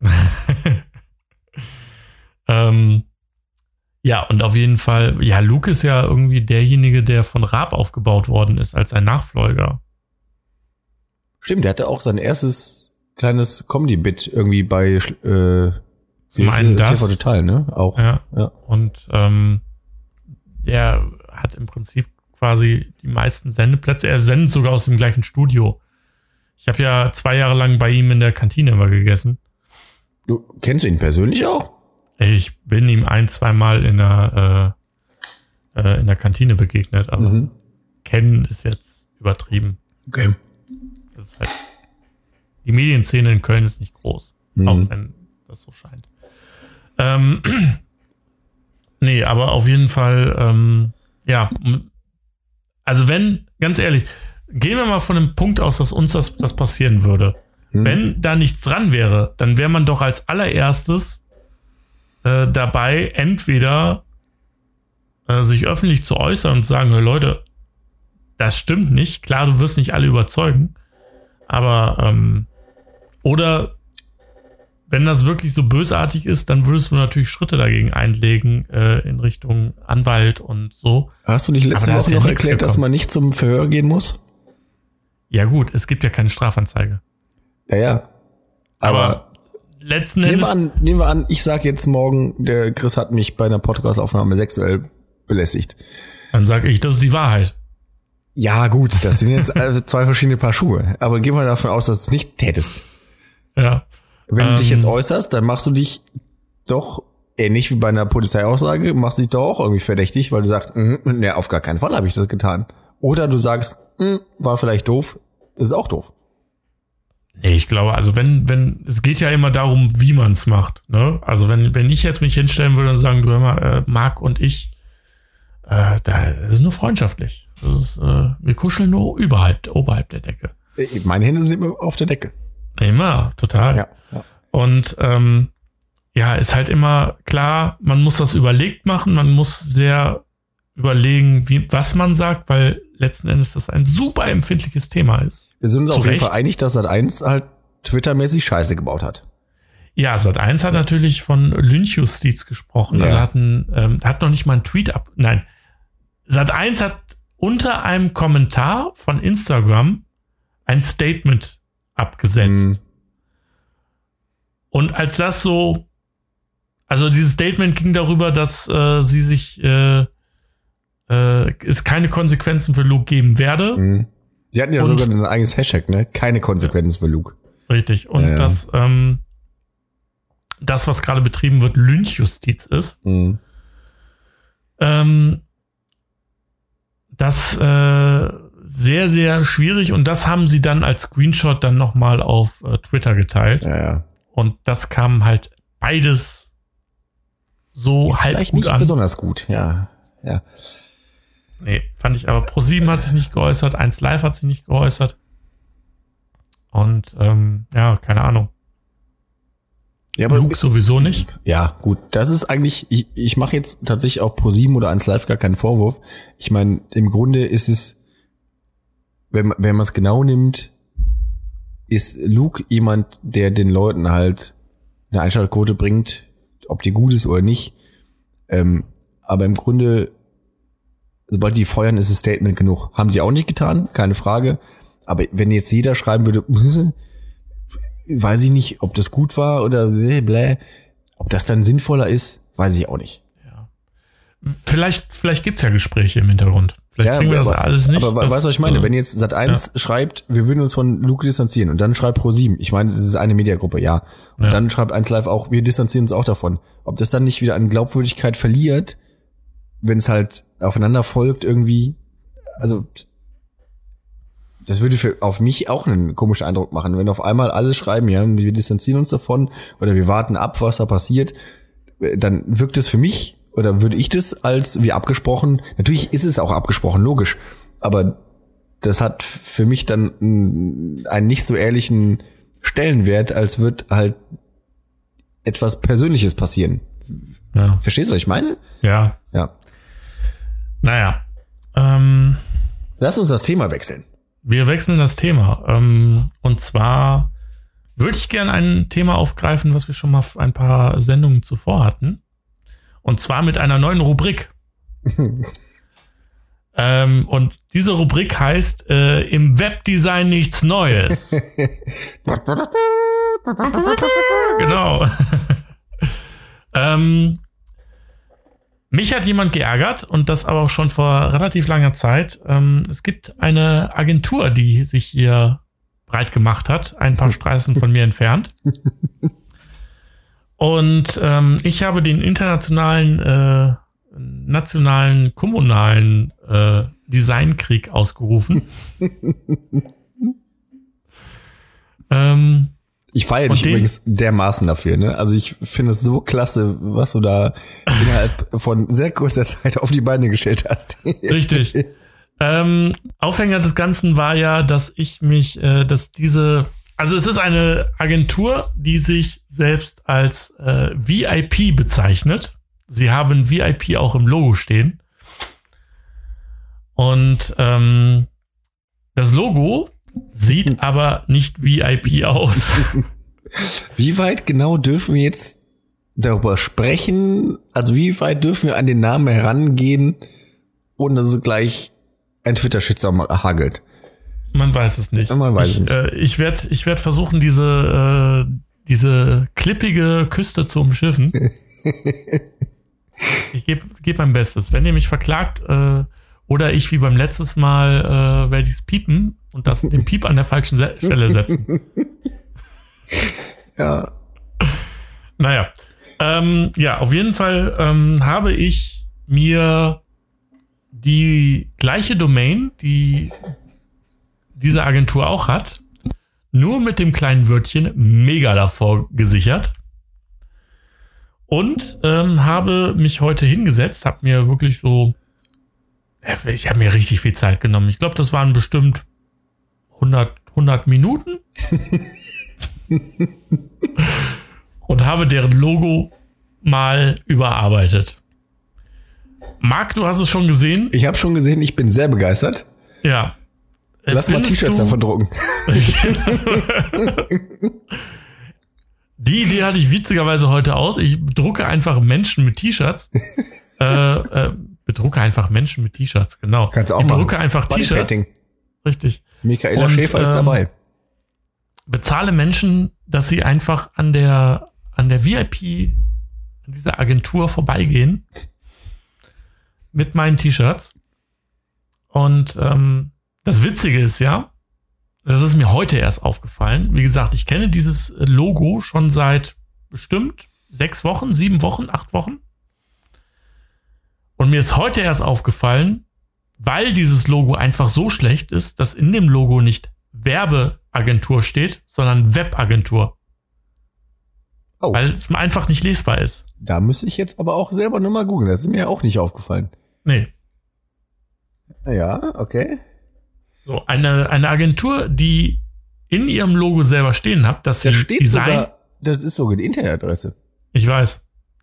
Ähm, ja, und auf jeden Fall, ja, Luke ist ja irgendwie derjenige, der von Raab aufgebaut worden ist als ein Nachfolger. Stimmt, der hatte auch sein erstes kleines Comedy-Bit irgendwie bei äh, Zum einen das. TV Total, ne? Auch. Ja. Ja. Und ähm, der hat im Prinzip quasi die meisten Sendeplätze. Er sendet sogar aus dem gleichen Studio. Ich habe ja zwei Jahre lang bei ihm in der Kantine immer gegessen. Du kennst du ihn persönlich auch? Ich bin ihm ein, zweimal in der, äh, äh, in der Kantine begegnet, aber Mhm. kennen ist jetzt übertrieben. Okay. Das ist halt, die Medienszene in Köln ist nicht groß, Mhm. auch wenn das so scheint. Ähm, nee, aber auf jeden Fall, ähm, ja, also wenn, ganz ehrlich, gehen wir mal von dem Punkt aus, dass uns das, das passieren würde. Mhm. Wenn da nichts dran wäre, dann wäre man doch als allererstes äh, dabei, entweder äh, sich öffentlich zu äußern und zu sagen, "Hey, Leute, das stimmt nicht. Klar, du wirst nicht alle überzeugen. Aber, ähm, oder wenn das wirklich so bösartig ist, dann würdest du natürlich Schritte dagegen einlegen äh, in Richtung Anwalt und so. Hast du nicht letzte Aber Woche ja noch erklärt, dass man nicht zum Verhör gehen muss? Ja gut, es gibt ja keine Strafanzeige. Ja, ja. Aber, letzten nehmen, Endes, wir an, nehmen wir an, ich sag jetzt morgen, der Chris hat mich bei einer Podcast-Aufnahme sexuell belästigt. dann sage ich, das ist die Wahrheit. Ja, gut, das sind jetzt äh, zwei verschiedene Paar Schuhe. Aber gehen wir davon aus, dass du es nicht tätest. Ja. Wenn du dich Ähm. jetzt äußerst, dann machst du dich doch ähnlich wie bei einer Polizeiaussage, machst dich doch auch irgendwie verdächtig, weil du sagst, mm, ne, auf gar keinen Fall habe ich das getan. Oder du sagst, mm, war vielleicht doof, ist auch doof. Nee, ich glaube, also wenn, wenn, es geht ja immer darum, wie man es macht. Ne? Also wenn, wenn ich jetzt mich hinstellen würde und sagen, du hör mal, äh, Marc und ich, äh, da ist nur freundschaftlich. Das ist, äh, wir kuscheln nur überhalb, oberhalb der Decke. Äh, Meine Hände sind immer auf der Decke. Immer, total. Ja. ja. Und ähm, ja, ist halt immer klar, man muss das überlegt machen, man muss sehr überlegen, wie, was man sagt, weil letzten Endes das ein super empfindliches Thema ist. Wir sind uns Zu auf jeden Recht. Fall einig, dass Sat 1 halt Twitter-mäßig Scheiße gebaut hat. Ja, Sat1 hat natürlich von Lynchjustiz gesprochen. Ja. Also hat, ein, ähm, hat noch nicht mal einen Tweet ab. Nein. Sat1 hat unter einem Kommentar von Instagram ein Statement abgesetzt. Mhm. Und als das so, also dieses Statement ging darüber, dass äh, sie sich äh, äh, es keine Konsequenzen für Luke geben werde. Mhm. Die hatten ja Und- sogar ein eigenes Hashtag, ne? Keine Konsequenzen für Luke. Richtig. Und Ja, ja. dass ähm, das, was gerade betrieben wird, Lynchjustiz ist. Mhm. Ähm, das äh, sehr, sehr schwierig und das haben sie dann als Screenshot dann nochmal auf äh, Twitter geteilt. Ja, ja. Und das kam halt beides so Ist halb vielleicht gut nicht an. besonders gut, ja. Ja. Nee, fand ich aber. Pro7 hat sich nicht geäußert, 1 Live hat sich nicht geäußert. Und ähm, ja, keine Ahnung. Ja, aber Luke sowieso nicht. Ja, gut. Das ist eigentlich, ich, ich mache jetzt tatsächlich auch pro 7 oder 1 Live gar keinen Vorwurf. Ich meine, im Grunde ist es, wenn, wenn man es genau nimmt, ist Luke jemand, der den Leuten halt eine Einschaltquote bringt, ob die gut ist oder nicht. Ähm, aber im Grunde, sobald die feuern, ist es Statement genug. Haben sie auch nicht getan, keine Frage. Aber wenn jetzt jeder schreiben würde, weiß ich nicht, ob das gut war oder blä, blä. Ob das dann sinnvoller ist, weiß ich auch nicht. Vielleicht, vielleicht gibt's ja Gespräche im Hintergrund. Vielleicht kriegen wir das alles nicht. Aber Das, weißt du, was ich meine? äh, Wenn jetzt Sat 1 schreibt, wir würden uns von Luke distanzieren und dann schreibt Pro 7, ich meine, das ist eine Mediagruppe, ja. Und Ja. dann schreibt 1 Live auch, wir distanzieren uns auch davon. Ob das dann nicht wieder an Glaubwürdigkeit verliert, wenn es halt aufeinander folgt irgendwie, also das würde für, auf mich auch einen komischen Eindruck machen, wenn auf einmal alle schreiben, ja, wir distanzieren uns davon oder wir warten ab, was da passiert, dann wirkt es für mich oder würde ich das als wie abgesprochen, natürlich ist es auch abgesprochen, logisch, aber das hat für mich dann einen nicht so ehrlichen Stellenwert, als wird halt etwas Persönliches passieren. ja, Verstehst du, was ich meine? ja. Ja. Naja. Ähm, Lass uns das Thema wechseln. wir wechseln das Thema. Ähm, und zwar würde ich gerne ein Thema aufgreifen, was wir schon mal ein paar Sendungen zuvor hatten. Und zwar mit einer neuen Rubrik. ähm, und diese Rubrik heißt äh, im Webdesign nichts Neues. genau. ähm, mich hat jemand geärgert und das aber auch schon vor relativ langer Zeit. Ähm, es gibt eine Agentur, die sich hier breit gemacht hat, ein paar Straßen von mir entfernt. Und ähm, ich habe den internationalen, äh, nationalen, kommunalen äh, Designkrieg ausgerufen. ähm, Ich feiere dich den- übrigens dermaßen dafür, ne? Also ich finde es so klasse, was du da innerhalb von sehr kurzer Zeit auf die Beine gestellt hast. Richtig. ähm, Aufhänger des Ganzen war ja, dass ich mich, äh, dass diese, also es ist eine Agentur, die sich selbst als äh, VIP bezeichnet. Sie haben VIP auch im Logo stehen. Und ähm, das Logo sieht aber nicht VIP aus. Wie weit genau dürfen wir jetzt darüber sprechen? Also wie weit dürfen wir an den Namen herangehen, ohne dass es gleich ein Twitter-Shitstorm hagelt? Man weiß es nicht. Man weiß ich, es nicht. Äh, ich werde ich werd versuchen, diese, äh, diese klippige Küste zu umschiffen. ich gebe geb mein Bestes. Wenn ihr mich verklagt äh, oder ich wie beim letzten Mal äh, werde ich es piepen und das, den Piep an der falschen Se Stelle setzen. Ja. Naja. Ähm, ja, auf jeden Fall ähm, habe ich mir die gleiche Domain, die diese Agentur auch hat, nur mit dem kleinen Wörtchen mega davor gesichert. Und ähm, habe mich heute hingesetzt, habe mir wirklich so, ich habe mir richtig viel Zeit genommen. Ich glaube, das waren bestimmt 100, 100 Minuten. und habe deren Logo mal überarbeitet. Marc, du hast es schon gesehen? Ich habe schon gesehen, ich bin sehr begeistert. Ja. Äh, Lass mal T-Shirts davon drucken. Die Idee hatte ich witzigerweise heute aus. Ich drucke einfach Menschen mit T-Shirts. äh, äh, bedrucke einfach Menschen mit T-Shirts, genau. Kannst du auch ich machen. drucke einfach T-Shirts. Richtig. Michaela Und, Schäfer ist ähm, dabei. Bezahle Menschen, dass sie einfach an der, an der VIP, an dieser Agentur vorbeigehen. Mit meinen T-Shirts. Und ähm, das Witzige ist ja, das ist mir heute erst aufgefallen. Wie gesagt, ich kenne dieses Logo schon seit bestimmt sechs Wochen, sieben Wochen, acht Wochen. Und mir ist heute erst aufgefallen, weil dieses Logo einfach so schlecht ist, dass in dem Logo nicht Werbeagentur steht, sondern Webagentur. Oh, Weil es einfach nicht lesbar ist. da müsste ich jetzt aber auch selber nur mal googeln. Das ist mir auch nicht aufgefallen. Nee. Ja, okay. So, eine, eine Agentur, die in ihrem Logo selber stehen hat, dass Da sie steht Design. sogar, das ist sogar die Internetadresse. Ich weiß.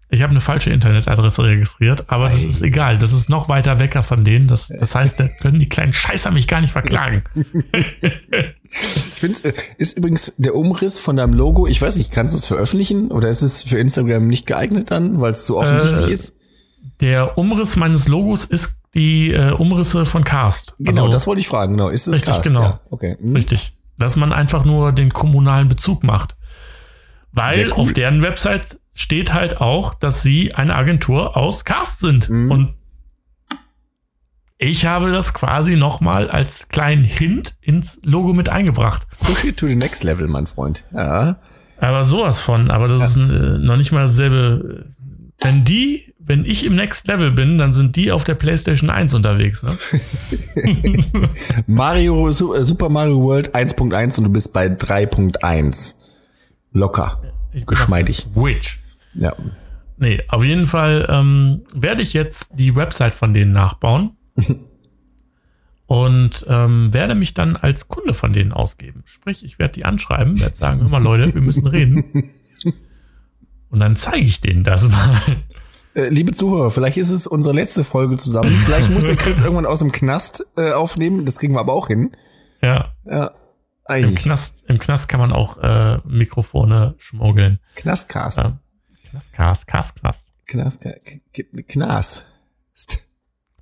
Ich habe eine falsche Internetadresse registriert, aber das Ei. ist egal. Das ist noch weiter wecker von denen. Das, das heißt, da können die kleinen Scheißer mich gar nicht verklagen. Ich finde, äh, ist übrigens der Umriss von deinem Logo, ich weiß nicht, kannst du es veröffentlichen oder ist es für Instagram nicht geeignet dann, weil es zu offensichtlich Äh, ist? Der Umriss meines Logos ist die äh, Umrisse von Cast. Genau, Also, das wollte ich fragen. Genau, ist es Richtig, Cast? genau. Ja, okay. Hm. Richtig. Dass man einfach nur den kommunalen Bezug macht. Weil cool. auf deren Website steht halt auch, dass sie eine Agentur aus Cast sind. Mhm. Und ich habe das quasi nochmal als kleinen Hint ins Logo mit eingebracht. Push it to the next level, mein Freund. Ja. Aber sowas von, aber das ist äh, noch nicht mal dasselbe. Wenn die, wenn ich im Next Level bin, dann sind die auf der PlayStation 1 unterwegs. Ne? Mario, äh, Super Mario World 1.1 und du bist bei 3.1. Locker. Geschmeidig. Switch. Ja. Nee, auf jeden Fall ähm, werde ich jetzt die Website von denen nachbauen und ähm, werde mich dann als Kunde von denen ausgeben. Sprich, ich werde die anschreiben, werde sagen, hör mal Leute, wir müssen reden. Und dann zeige ich denen das mal. Äh, liebe Zuhörer, vielleicht ist es unsere letzte Folge zusammen. Vielleicht muss der Chris irgendwann aus dem Knast äh, aufnehmen. Das kriegen wir aber auch hin. Ja, Ja. Ei. im Knast, im Knast kann man auch äh, Mikrofone schmuggeln. Knastcast. Ja. Knastcast, Cast, Knast, Knast, K- K- Knas. St-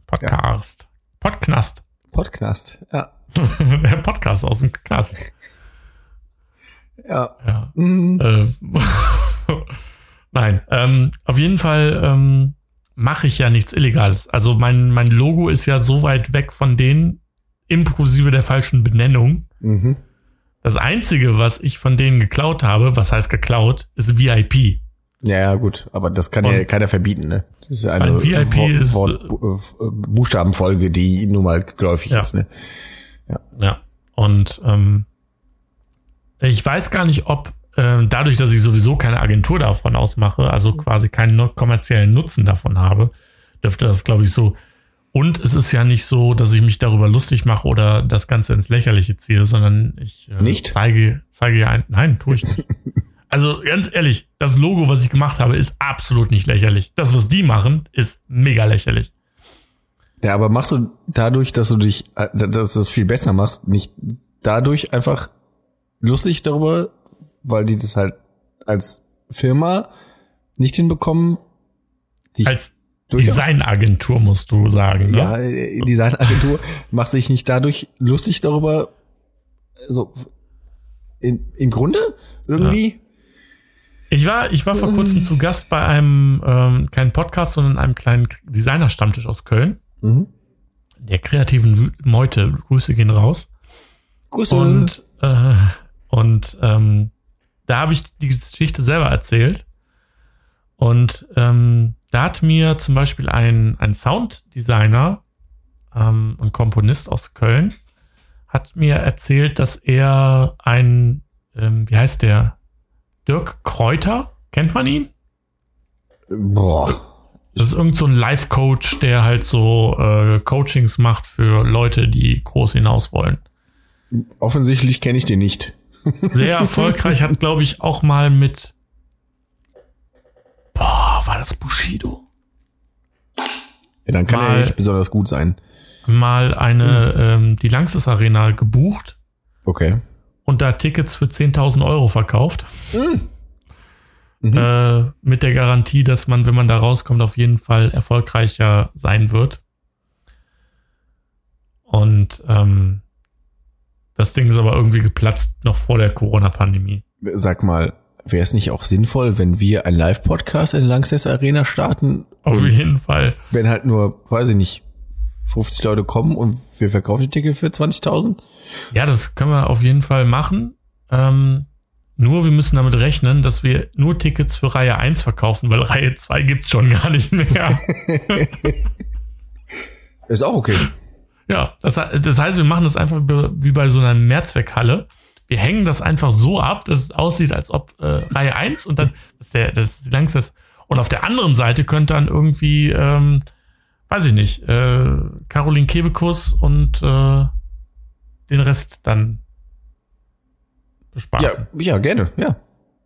Podcast. Podknast. Podknast. Ja. Der Podcast aus dem Knast. Ja. Ja. Mhm. Äh, Nein, ähm, auf jeden Fall ähm, mache ich ja nichts Illegales. Also mein, mein Logo ist ja so weit weg von denen, inklusive der falschen Benennung. Mhm. Das Einzige, was ich von denen geklaut habe, was heißt geklaut, ist VIP. Ja, ja, gut, aber das kann ja Und- keiner verbieten, ne? Das ist ja eine VIP ist- Bu- äh, Buchstabenfolge, die nun mal geläufig Ja. ist, ne? Ja. Und ähm, ich weiß gar nicht, ob dadurch, dass ich sowieso keine Agentur davon ausmache, also quasi keinen kommerziellen Nutzen davon habe, dürfte das, glaube ich, so. Und es ist ja nicht so, dass ich mich darüber lustig mache oder das Ganze ins Lächerliche ziehe, sondern ich äh, Nicht? zeige, zeige ja ein. Nein, tue ich nicht. Also ganz ehrlich, das Logo, was ich gemacht habe, ist absolut nicht lächerlich. Das, was die machen, ist mega lächerlich. Ja, aber machst du dadurch, dass du dich, äh, dass du es viel besser machst, nicht dadurch einfach lustig darüber, weil die das halt als Firma nicht hinbekommen. Die Als Designagentur musst du sagen, ne? Ja, äh, Designagentur macht sich nicht dadurch lustig darüber, so in, im Grunde irgendwie. Ich war, ich war vor kurzem zu Gast bei einem, ähm, kein Podcast, sondern einem kleinen Designer-Stammtisch aus Köln. Mhm. Der kreativen Meute. Grüße gehen raus. Grüße. Und, äh, und ähm, da habe ich die Geschichte selber erzählt. Und ähm, da hat mir zum Beispiel ein, ein Sounddesigner ähm, und Komponist aus Köln hat mir erzählt, dass er ein, ähm, wie heißt der? Dirk Kräuter, kennt man ihn? Boah. Das ist irgend so ein Life-Coach, der halt so äh, Coachings macht für Leute, die groß hinaus wollen. Offensichtlich kenne ich den nicht. Sehr erfolgreich, hat, glaube ich, auch mal mit. Boah, war das Bushido? Ja, dann kann Mal- er nicht besonders gut sein. Mal eine, ähm, die Langsys Arena gebucht Okay. und da Tickets für 10.000 Euro verkauft. Mhm. Äh, mit der Garantie, dass man, wenn man da rauskommt, auf jeden Fall erfolgreicher sein wird. Und ähm, das Ding ist aber irgendwie geplatzt noch vor der Corona-Pandemie. Sag mal, wäre es nicht auch sinnvoll, wenn wir einen Live-Podcast in Langsess Arena starten? Auf jeden Fall. wenn halt nur, weiß ich nicht, 50 Leute kommen und wir verkaufen die Ticket für 20.000? Ja, das können wir auf jeden Fall machen. Ähm, nur wir müssen damit rechnen, dass wir nur Tickets für Reihe 1 verkaufen, weil Reihe 2 gibt's schon gar nicht mehr. Ist auch okay. Ja, das, das heißt, wir machen das einfach wie- bei so einer Mehrzweckhalle. Wir hängen das einfach so ab, dass es aussieht, als ob äh, Reihe 1 und dann das ist der, das ist langsam. Und auf der anderen Seite könnte dann irgendwie, ähm, weiß ich nicht, äh, Caroline Kebekus und äh, den Rest dann Ja, bespaßen. ja, gerne, ja.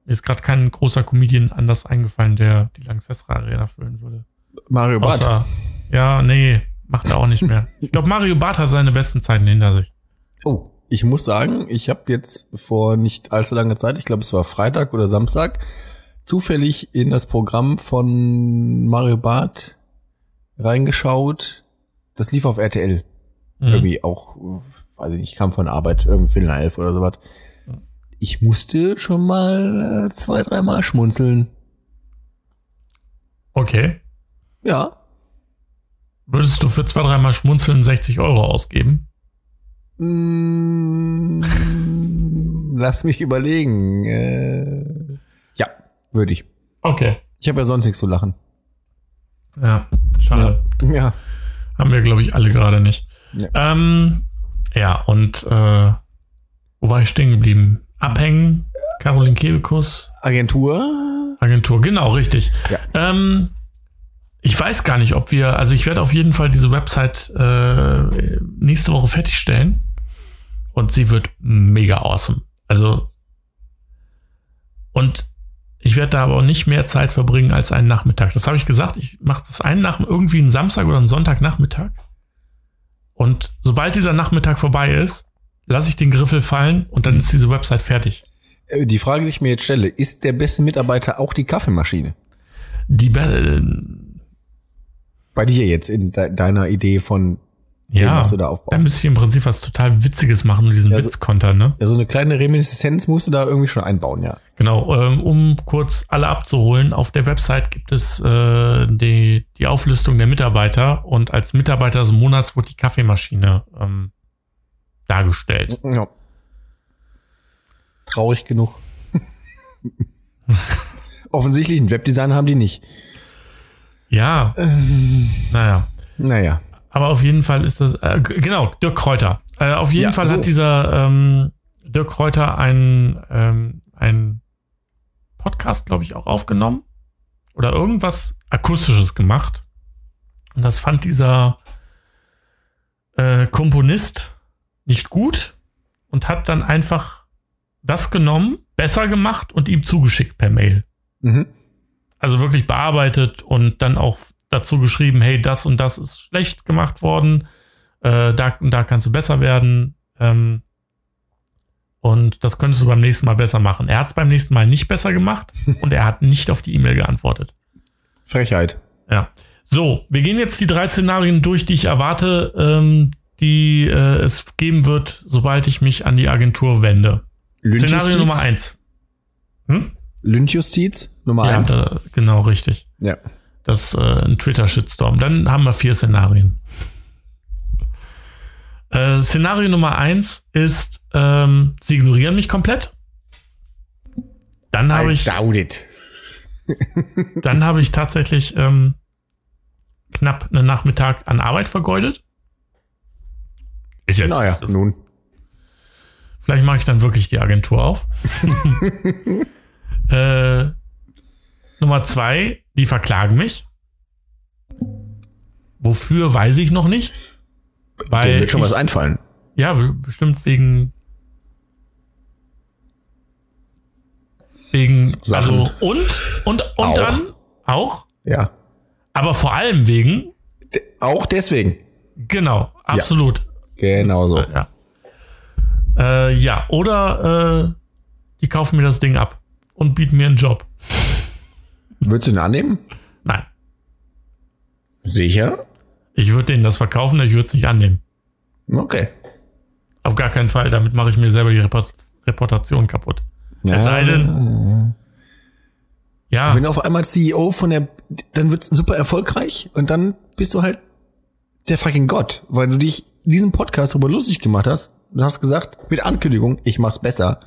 Mir ist gerade kein großer Comedian anders eingefallen, der die Langsessra Arena füllen würde. Mario Barth. Außer, ja, nee, macht er auch nicht mehr. Ich glaube, Mario Barth hat seine besten Zeiten hinter sich. Oh, ich muss sagen, ich habe jetzt vor nicht allzu langer Zeit, ich glaube es war Freitag oder Samstag, zufällig in das Programm von Mario Barth reingeschaut. Das lief auf RTL. Mhm. Irgendwie auch, weiß ich nicht, kam von Arbeit, irgendwie Viertel elf oder sowas. Ich musste schon mal äh, zwei, dreimal schmunzeln. Okay. Ja. Würdest du für zwei, dreimal schmunzeln 60 Euro ausgeben? Mm, lass mich überlegen. Äh, ja, würde ich. Okay. Ich habe ja sonst nichts zu lachen. Ja, schade. Ja. Haben wir, glaube ich, alle gerade nicht. Ja. Ähm, ja, und äh, wo war ich stehen geblieben? Abhängen, Caroline Kebekus, Agentur. Agentur, genau, richtig. Ja. Ähm, ich weiß gar nicht, ob wir, also ich werde auf jeden Fall diese Website äh, nächste Woche fertigstellen und sie wird mega awesome. Also und ich werde da aber auch nicht mehr Zeit verbringen als einen Nachmittag. Das habe ich gesagt. Ich mache das einen nach irgendwie einen Samstag oder einen Sonntagnachmittag. Und sobald dieser Nachmittag vorbei ist, lasse ich den Griffel fallen und dann ist diese Website fertig. Äh, Die Frage, die ich mir jetzt stelle, ist der beste Mitarbeiter auch die Kaffeemaschine? Die Be äh, Bei dir jetzt in de deiner Idee von dem, ja, was du da aufbaust. müsste ich im Prinzip was total Witziges machen und diesen Ja, Witzkonter, ne? Ja, so eine kleine Reminiszenz musst du da irgendwie schon einbauen, ja. Genau, ähm, um kurz alle abzuholen, auf der Website gibt es äh, die, die Auflistung der Mitarbeiter und als Mitarbeiter des Monats wird die Kaffeemaschine ähm, dargestellt. ja. Traurig genug. Offensichtlich einen Webdesigner haben die nicht. Ja, naja. Naja. Aber auf jeden Fall ist das, äh, genau, Dirk Kräuter. Äh, auf jeden Ja, Fall so. hat dieser ähm, Dirk Kräuter einen, ähm, einen Podcast, glaube ich, auch aufgenommen oder irgendwas Akustisches gemacht. Und das fand dieser äh, Komponist nicht gut und hat dann einfach das genommen, besser gemacht und ihm zugeschickt per Mail. Mhm. Also wirklich bearbeitet und dann auch dazu geschrieben, hey, das und das ist schlecht gemacht worden, äh, da und da kannst du besser werden. Ähm, Und das könntest du beim nächsten Mal besser machen. Er hat es beim nächsten Mal nicht besser gemacht und er hat nicht auf die E-Mail geantwortet. Frechheit. Ja. So, wir gehen jetzt die drei Szenarien durch, die ich erwarte, ähm, die äh, es geben wird, sobald ich mich an die Agentur wende. Szenario Nummer eins. Hm? Lynchjustiz Nummer ja, eins. Da, genau, richtig. Ja. Das ist äh, ein Twitter-Shitstorm. Dann haben wir vier Szenarien. Äh, Szenario Nummer eins ist, ähm, sie ignorieren mich komplett. Dann habe ich. Doubt it. dann habe ich tatsächlich ähm, knapp einen Nachmittag an Arbeit vergeudet. Ist jetzt. Naja, nun. Vielleicht mache ich dann wirklich die Agentur auf. äh, Nummer zwei, die verklagen mich. Wofür weiß ich noch nicht. Weil Dem wird schon ich, was einfallen. Ja, bestimmt wegen. Wegen. Sachen. Also und, und, und auch. dann auch. Ja. Aber vor allem wegen. De auch deswegen. Genau, absolut. Ja, genau so. Ja. Äh, ja, oder äh, die kaufen mir das Ding ab und bieten mir einen Job. Würdest du ihn annehmen? Nein. Sicher? Ich würde denen das verkaufen, ich würde es nicht annehmen. Okay. Auf gar keinen Fall. Damit mache ich mir selber die Report Reputation kaputt. Ja, es sei denn. Ja. Wenn du auf einmal CEO von der, dann wird's super erfolgreich und dann bist du halt der fucking Gott, weil du dich diesen Podcast darüber lustig gemacht hast und hast gesagt, mit Ankündigung, ich mach's besser.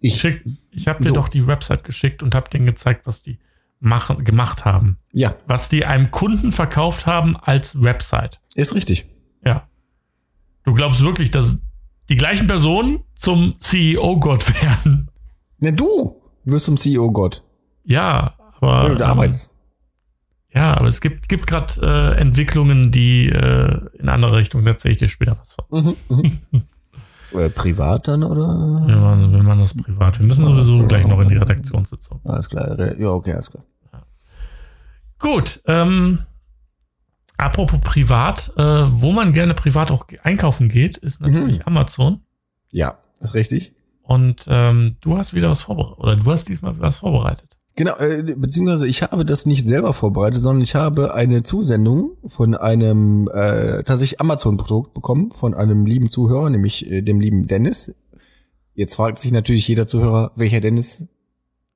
Ich, Schick, ich habe dir doch die Website geschickt und habe denen gezeigt, was die machen, gemacht haben. Ja. Was die einem Kunden verkauft haben als Website. Ist richtig. Ja. Du glaubst wirklich, dass die gleichen Personen zum CEO-Gott werden? Ne, du wirst zum CEO-Gott. Ja, aber. Wenn du da ähm, arbeitest. Ja, aber es gibt, gibt gerade äh, Entwicklungen, die äh, in andere Richtungen, da erzähle ich dir später was von. Mhm, mhm. privat dann, oder? Ja, also wir machen das privat. Wir müssen sowieso gleich noch in die Redaktionssitzung. Alles klar. Ja, okay, alles klar. Ja. Gut, ähm, apropos privat, äh, wo man gerne privat auch einkaufen geht, ist natürlich mhm. Amazon. Ja, ist richtig. Und ähm, du hast wieder was vorbereitet, oder du hast diesmal was vorbereitet. Genau, äh, beziehungsweise ich habe das nicht selber vorbereitet, sondern ich habe eine Zusendung von einem äh, tatsächlich Amazon-Produkt bekommen, von einem lieben Zuhörer, nämlich äh, dem lieben Dennis. Jetzt fragt sich natürlich jeder Zuhörer, welcher Dennis?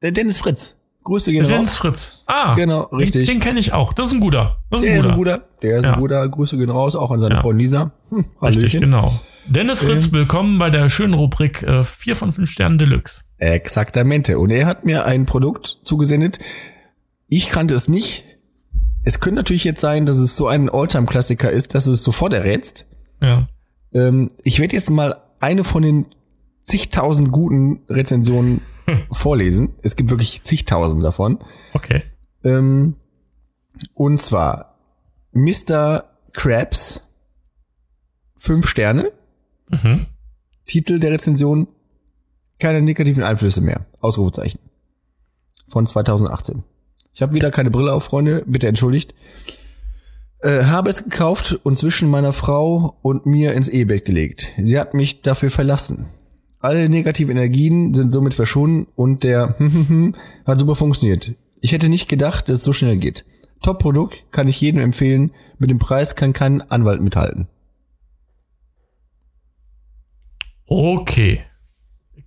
Der Dennis Fritz. Grüße gehen Dennis raus. Fritz. Ah, genau, richtig. Den, den kenne ich auch. Das ist ein guter. Das ist der ein ist ein guter. Der ist ja. ein guter. Grüße gehen raus, auch an seine ja. Freundin Lisa. Hm, Richtig, genau. Dennis Fritz, ähm, willkommen bei der schönen Rubrik äh, 4 von 5 Sternen Deluxe. Exaktamente. Und er hat mir ein Produkt zugesendet. Ich kannte es nicht. Es könnte natürlich jetzt sein, dass es so ein Alltime-Klassiker ist, dass du es sofort errätst. Ja. Ähm, ich werde jetzt mal eine von den zigtausend guten Rezensionen vorlesen. Es gibt wirklich zigtausend davon. Okay. Ähm, und zwar Mr. Krabs, fünf Sterne. Mhm. Titel der Rezension keine negativen Einflüsse mehr. Ausrufezeichen. Von 2018. Ich habe wieder keine Brille auf, Freunde. Bitte entschuldigt. Äh, habe es gekauft und zwischen meiner Frau und mir ins Ehebett gelegt. Sie hat mich dafür verlassen. Alle negativen Energien sind somit verschwunden und der hat super funktioniert. Ich hätte nicht gedacht, dass es so schnell geht. Top-Produkt, kann ich jedem empfehlen. Mit dem Preis kann kein Anwalt mithalten. Okay.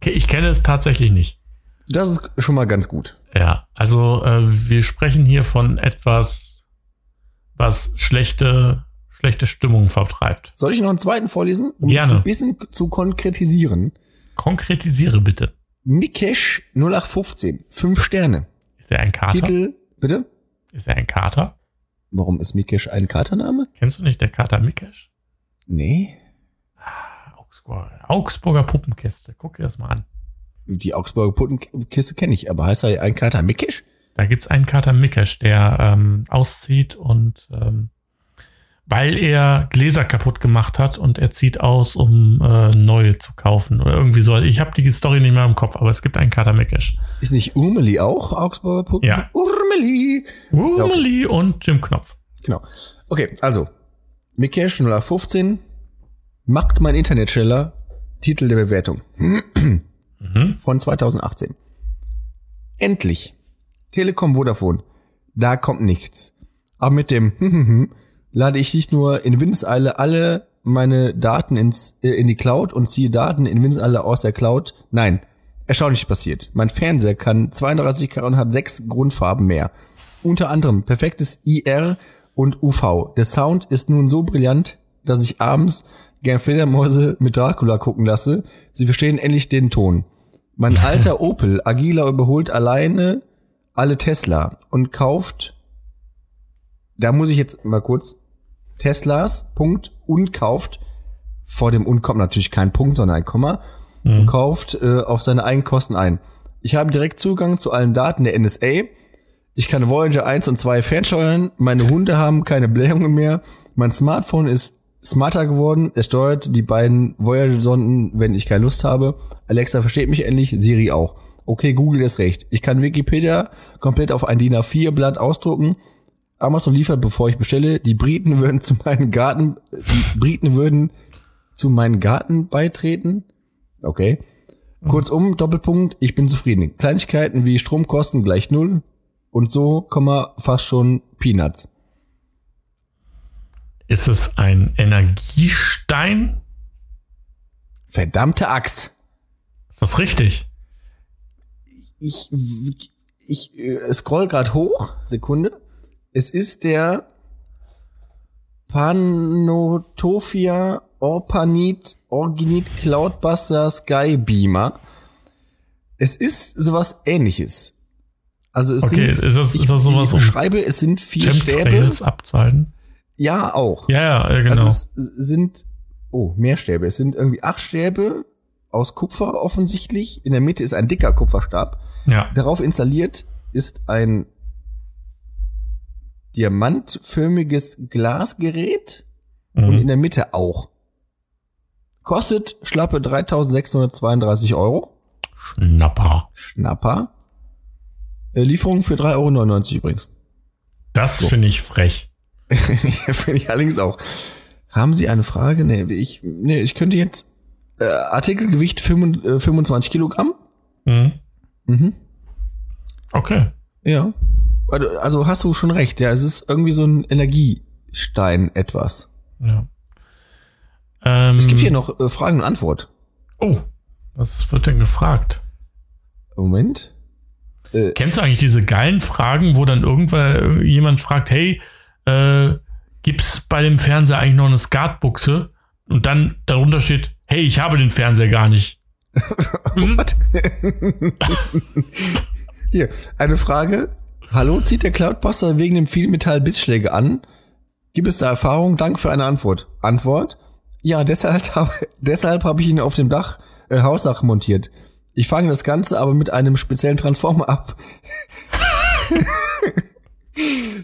Ich kenne es tatsächlich nicht. Das ist schon mal ganz gut. Ja, also äh, wir sprechen hier von etwas, was schlechte, schlechte Stimmung vertreibt. Soll ich noch einen zweiten vorlesen? Um Gerne. es ein bisschen zu konkretisieren. Konkretisiere bitte. Mikesh 0815, fünf Sterne. Ist er ein Kater? Titel, bitte? Ist er ein Kater? Warum ist Mikesh ein Katername? Kennst du nicht der Kater Mikesh? Nee. Augsburger, Augsburger Puppenkiste. Guck dir das mal an. Die Augsburger Puppenkiste kenne ich, aber heißt er ein Kater Mickisch? Da gibt's einen Kater Mickisch, der ähm, auszieht und ähm, weil er Gläser kaputt gemacht hat und er zieht aus, um äh, neue zu kaufen oder irgendwie so. Ich habe die Story nicht mehr im Kopf, aber es gibt einen Kater Mickisch. Ist nicht Urmeli auch Augsburger Puppen? Ja. Urmeli. Urmeli ja, okay. und Jim Knopf. Genau. Okay, also Mickisch 0815 macht mein Internet schneller, Titel der Bewertung. Von 2018. Endlich. Telekom Vodafone. Da kommt nichts. Aber mit dem lade ich nicht nur in Windeseile alle meine Daten ins, äh, in die Cloud und ziehe Daten in Windeseile aus der Cloud. Nein, erstaunlich passiert. Mein Fernseher kann 32 K und hat sechs Grundfarben mehr. Unter anderem perfektes IR und UV. Der Sound ist nun so brillant, dass ich abends gern Fledermäuse mit Dracula gucken lasse. Sie verstehen endlich den Ton. Mein alter Opel Agila überholt alleine alle Tesla und kauft, da muss ich jetzt mal kurz, Teslas, Punkt, und kauft, vor dem und kommt natürlich kein Punkt, sondern ein Komma, und kauft äh, auf seine eigenen Kosten ein. Ich habe direkt Zugang zu allen Daten der NSA. Ich kann Voyager 1 und 2 fernsteuern. Meine Hunde haben keine Blähungen mehr. Mein Smartphone ist smarter geworden. Es steuert die beiden Voyager-Sonden, wenn ich keine Lust habe. Alexa versteht mich endlich, Siri auch. Okay, Google ist recht. Ich kann Wikipedia komplett auf ein DIN A4-Blatt ausdrucken. Amazon liefert, bevor ich bestelle. Die Briten würden zu meinen Garten, die Briten würden zu meinen Garten beitreten. Okay. Kurzum, Doppelpunkt, ich bin zufrieden. Kleinigkeiten wie Stromkosten gleich null und so, fast schon Peanuts. Ist es ein Energiestein? Verdammte Axt. Ist das richtig? Ich, ich äh, scroll gerade hoch. Sekunde. Es ist der Panotophia Orpanit Orginit Cloudbuster Sky Beamer. Es ist sowas ähnliches. Also es Okay, sind, ist das- ich, ist das sowas ich beschreibe, es sind vier Stäbe. Abzahlen? Ja, auch. Ja, ja, äh, genau. Also es sind, oh, mehr Stäbe. Es sind irgendwie acht Stäbe aus Kupfer offensichtlich. In der Mitte ist ein dicker Kupferstab. ja. Darauf installiert ist ein diamantförmiges Glasgerät und in Mhm. der Mitte auch. Kostet schlappe 3632 Euro. Schnapper. Schnapper. Äh, Lieferung für 3,99 Euro übrigens. Das finde ich frech. Finde ich allerdings auch. Haben Sie eine Frage? Nee, ich, nee, ich könnte jetzt äh, Artikelgewicht 25, äh, 25 Kilogramm. Mhm. Mhm. Okay. Ja. Also also hast du schon recht. Ja, es ist irgendwie so ein Energiestein etwas. Ja. Ähm, Es gibt hier noch äh, Fragen und Antwort. Oh, was wird denn gefragt? Moment. Kennst du eigentlich diese geilen Fragen, wo dann irgendwann jemand fragt, hey, äh, gibt's bei dem Fernseher eigentlich noch eine Skatbuchse? Und dann darunter steht, hey, ich habe den Fernseher gar nicht. Hier, eine Frage. Hallo, zieht der Cloudbuster wegen dem Vielmetall Blitzschläge an? Gibt es da Erfahrung? Danke für eine Antwort. Antwort? Ja, deshalb habe deshalb habe ich ihn auf dem Dach äh, Hausdach montiert. Ich fange das Ganze aber mit einem speziellen Transformer ab.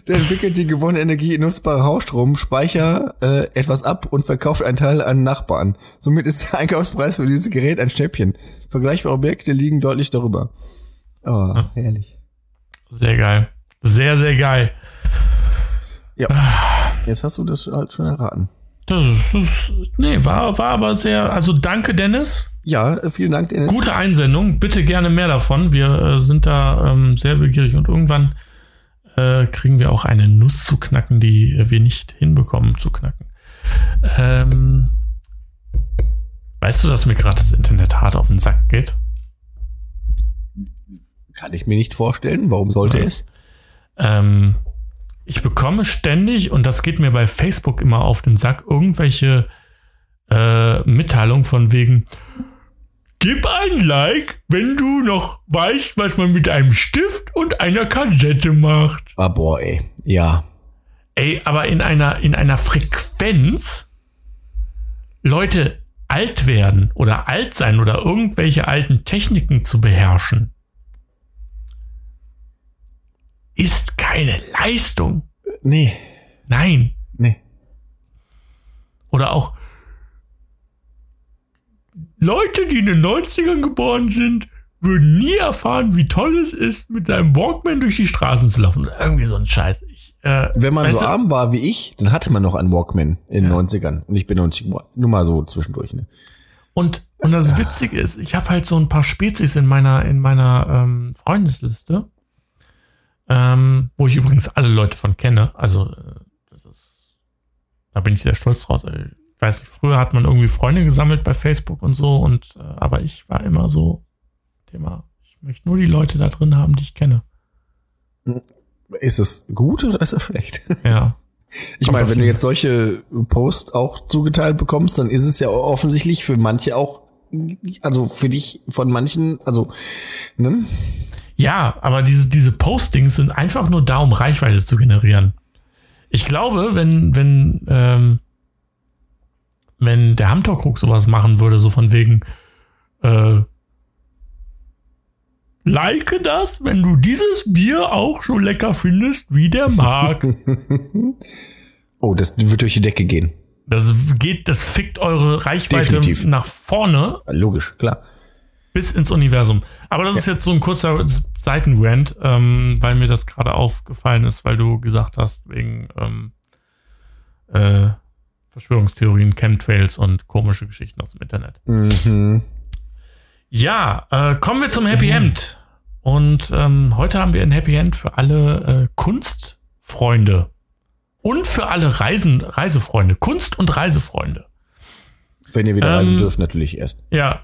Der entwickelt die gewonnene Energie in nutzbare Hausstrom, Speicher äh, etwas ab und verkauft einen Teil an Nachbarn. Somit ist der Einkaufspreis für dieses Gerät ein Schnäppchen. Vergleichbare Objekte liegen deutlich darüber. Oh, herrlich. Sehr geil. Sehr, sehr geil. Ja. Jetzt hast du das halt schon erraten. Das ist, das, nee, war, war aber sehr, also danke Dennis. Ja, vielen Dank, Dennis. Gute Einsendung. Bitte gerne mehr davon. Wir äh, sind da ähm, sehr begierig und irgendwann äh, kriegen wir auch eine Nuss zu knacken, die wir nicht hinbekommen zu knacken. Ähm, weißt du, dass mir gerade das Internet hart auf den Sack geht? Kann ich mir nicht vorstellen. Warum sollte Ja. es? Ähm, ich bekomme ständig, und das geht mir bei Facebook immer auf den Sack, irgendwelche äh, Mitteilungen von wegen, gib ein Like, wenn du noch weißt, was man mit einem Stift und einer Kassette macht. Ah, boah, ey. Ja. Ey, aber in einer, in einer Frequenz, Leute alt werden oder alt sein oder irgendwelche alten Techniken zu beherrschen, ist keine Leistung. Nee. Nein. Nee. Oder auch Leute, die in den 90ern geboren sind, würden nie erfahren, wie toll es ist, mit seinem Walkman durch die Straßen zu laufen. Irgendwie so ein Scheiß. Ich, äh, Wenn man so du, arm war wie ich, dann hatte man noch einen Walkman in den 90ern. Und ich bin 90 geboren. Nur mal so zwischendurch, ne? Und, und das Witzige ist, ich habe halt so ein paar Spezies in meiner, in meiner ähm, Freundesliste, ähm, wo ich übrigens alle Leute von kenne. Also, äh, das ist, da bin ich sehr stolz draus. Ich weiß nicht, früher hat man irgendwie Freunde gesammelt bei Facebook und so, und äh, aber ich war immer so Thema, ich möchte nur die Leute da drin haben, die ich kenne. Ist es gut oder ist es schlecht? Ja. Ich meine, wenn du jetzt solche Posts auch zugeteilt bekommst, dann ist es ja offensichtlich für manche auch, also für dich von manchen, also, ne? Ja, aber diese, diese Postings sind einfach nur da, um Reichweite zu generieren. Ich glaube, wenn, wenn, ähm, wenn der Hamtorkrug sowas machen würde, so von wegen, äh, like das, wenn du dieses Bier auch so lecker findest wie der Marc. oh, das wird durch die Decke gehen. Das geht, das fickt eure Reichweite Definitiv. nach vorne Logisch, klar. bis ins Universum. Aber das ist jetzt so ein kurzer Seitenrand, ähm, weil mir das gerade aufgefallen ist, weil du gesagt hast, wegen ähm, äh, Verschwörungstheorien, Chemtrails und komische Geschichten aus dem Internet. Mhm. Ja, äh, kommen wir zum Happy End. Und ähm, heute haben wir ein Happy End für alle äh, Kunstfreunde und für alle Reisen, Reisefreunde, Kunst- und Reisefreunde. Wenn ihr wieder Ähm, reisen dürft, natürlich erst. Ja,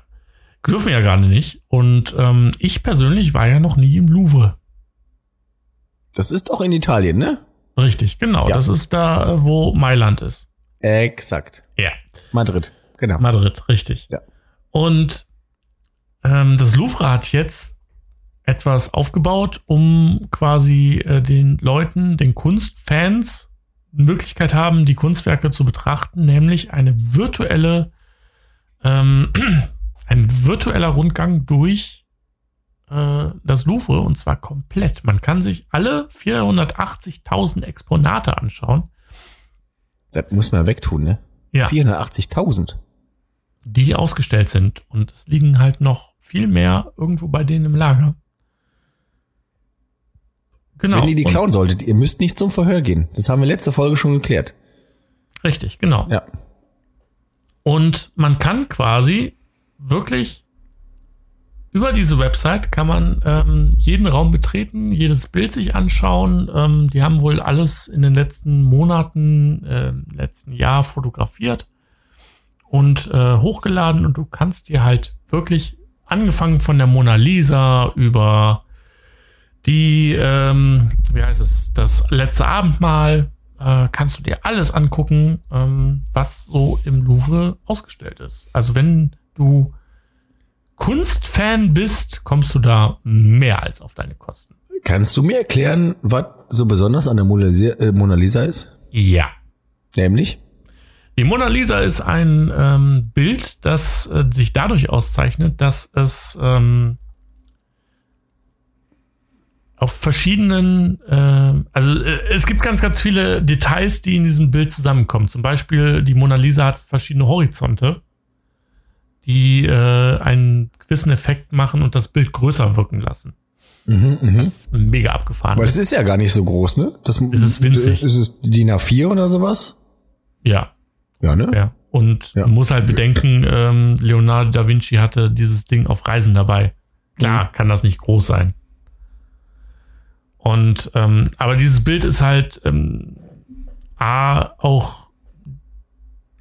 dürfen ja gerade nicht. Und ähm, ich persönlich war ja noch nie im Louvre. Das ist doch in Italien, ne? Richtig, genau. Ja. Das ist da, äh, wo Mailand ist. Exakt. Ja. Madrid, genau. Madrid, richtig. Ja. Und ähm, das Louvre hat jetzt etwas aufgebaut, um quasi äh, den Leuten, den Kunstfans, die Möglichkeit haben, die Kunstwerke zu betrachten, nämlich eine virtuelle, ähm, ein virtueller Rundgang durch äh, das Louvre und zwar komplett. Man kann sich alle 480.000 Exponate anschauen. Das muss man wegtun, ne? Ja. 480.000. die ausgestellt sind. Und es liegen halt noch viel mehr irgendwo bei denen im Lager. Genau. Wenn ihr die Und- klauen solltet, ihr müsst nicht zum Verhör gehen. Das haben wir letzte Folge schon geklärt. Richtig, genau. Ja. Und man kann quasi wirklich über diese Website kann man ähm, jeden Raum betreten, jedes Bild sich anschauen. Ähm, die haben wohl alles in den letzten Monaten, äh, letzten Jahr fotografiert und äh, hochgeladen und du kannst dir halt wirklich angefangen von der Mona Lisa über die, ähm, wie heißt es, das letzte Abendmahl, äh, kannst du dir alles angucken, ähm, was so im Louvre ausgestellt ist. Also wenn du Kunstfan bist, kommst du da mehr als auf deine Kosten. Kannst du mir erklären, was so besonders an der Mona Lisa, äh, Mona Lisa ist? Ja. Nämlich? Die Mona Lisa ist ein ähm, Bild, das äh, sich dadurch auszeichnet, dass es ähm, auf verschiedenen, äh, also äh, es gibt ganz, ganz viele Details, die in diesem Bild zusammenkommen. Zum Beispiel die Mona Lisa hat verschiedene Horizonte, die äh, einen gewissen Effekt machen und das Bild größer wirken lassen. Mhm, mhm. Das ist mega abgefahren. Aber das ist ja gar nicht so groß, ne? Das Es ist winzig. Ist es DIN A4 oder sowas? ja, Ja, ne? ja. Und Ja. du musst halt bedenken, ähm, Leonardo da Vinci hatte dieses Ding auf Reisen dabei. Klar, kann das nicht groß sein. Und ähm, aber dieses Bild ist halt ähm, A, auch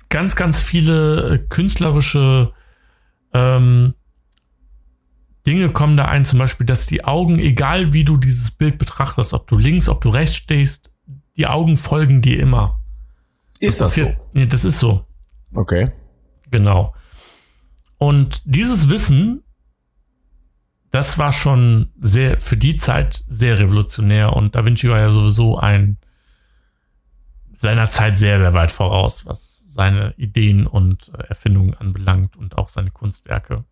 ganz, ganz viele künstlerische ähm, Dinge kommen da ein, zum Beispiel, dass die Augen, egal wie du dieses Bild betrachtest, ob du links, ob du rechts stehst, die Augen folgen dir immer. Ist das so? passiert- Nee, das ist so. Okay. Genau. Und dieses Wissen, das war schon sehr, für die Zeit sehr revolutionär und Da Vinci war ja sowieso ein, seiner Zeit sehr, sehr weit voraus, was seine Ideen und äh, Erfindungen anbelangt und auch seine Kunstwerke.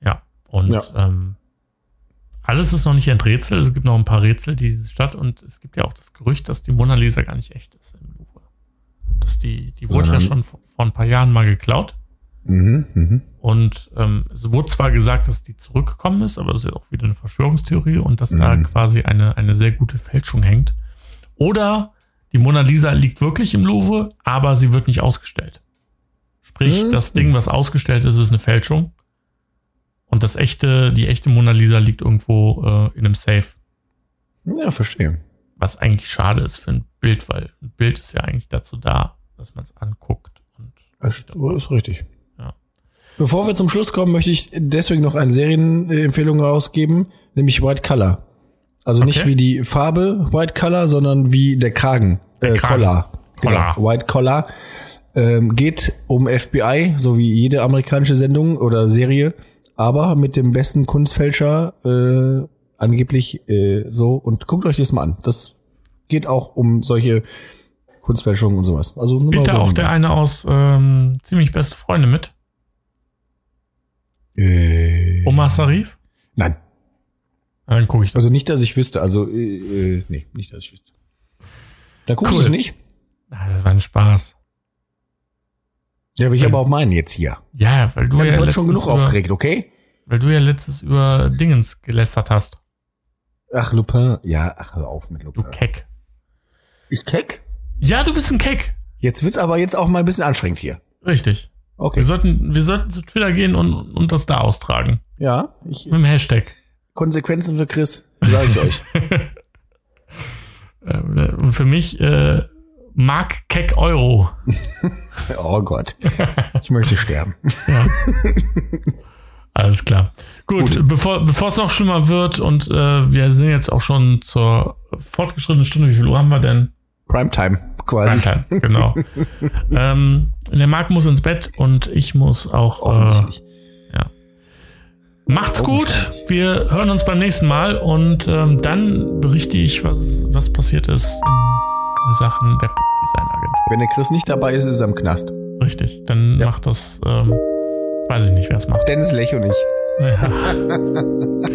Ja, und Ja. Ähm, alles ist noch nicht enträtselt. Es gibt noch ein paar Rätsel, die statt und es gibt ja auch das Gerücht, dass die Mona Lisa gar nicht echt ist im Louvre. Dass die, die wurde ja Sondern- schon vor, vor ein paar Jahren mal geklaut. Mhm, mhm. Und ähm, es wurde zwar gesagt, dass die zurückgekommen ist, aber das ist ja auch wieder eine Verschwörungstheorie und dass da Mhm. quasi eine, eine sehr gute Fälschung hängt. Oder die Mona Lisa liegt wirklich im Louvre, aber sie wird nicht ausgestellt. Sprich, Mhm. das Ding, was ausgestellt ist, ist eine Fälschung. Und das echte, die echte Mona Lisa liegt irgendwo äh, in einem Safe. Ja, verstehe. Was eigentlich schade ist für ein Bild, weil ein Bild ist ja eigentlich dazu da, dass man es anguckt. Und Das ist richtig. Ja. Bevor wir zum Schluss kommen, möchte ich deswegen noch eine Serienempfehlung rausgeben, nämlich White Color. Also nicht Okay. wie die Farbe White Color, sondern wie der Kragen. Der äh, Kragen. Collar. Collar. Genau, White Collar. Ähm, geht um FBI, so wie jede amerikanische Sendung oder Serie, aber mit dem besten Kunstfälscher äh, angeblich äh, so. Und guckt euch das mal an. Das geht auch um solche Kunstfälschungen und sowas. Also nur mal spielt da so auch der eine aus ähm, ziemlich beste Freunde mit? Äh, Omar Sarif? Nein. Ja, Dann gucke ich das. Also nicht, dass ich wüsste. Also, äh, äh, nee, nicht, dass ich wüsste. Da guckst Cool. du es nicht? Ah, das war ein Spaß. Ja, will ich aber auch meinen jetzt hier. Ja, weil du ja habe heute schon genug über, aufgeregt, okay? Weil du ja letztes über Dingens gelästert hast. Ach, Lupin. Ja, ach, hör auf mit Du Lupin. Keck. Ich keck? Ja, du bist ein Keck. Jetzt wird's aber jetzt auch mal ein bisschen anstrengend hier. Richtig. Okay. Wir sollten, wir sollten zu Twitter gehen und, und das da austragen. Ja, ich, Mit dem Hashtag. Konsequenzen für Chris, sage ich euch. Äh, Und für mich, äh, Mark Keck Euro. Oh Gott. Ich möchte sterben. Alles klar. Gut, bevor bevor es noch schlimmer wird und äh, wir sind jetzt auch schon zur fortgeschrittenen Stunde. Wie viel Uhr haben wir denn? Primetime, quasi. Primetime, genau. ähm, der Marc muss ins Bett und ich muss auch. Äh. Macht's gut. Wir hören uns beim nächsten Mal und ähm, dann berichte ich, was, was passiert ist in, in Sachen Webdesign-Agentur. Wenn der Chris nicht dabei ist, ist er im Knast. Richtig. Dann Ja. macht das, ähm, weiß ich nicht, wer es macht. Dennis Lech und ich. Ja.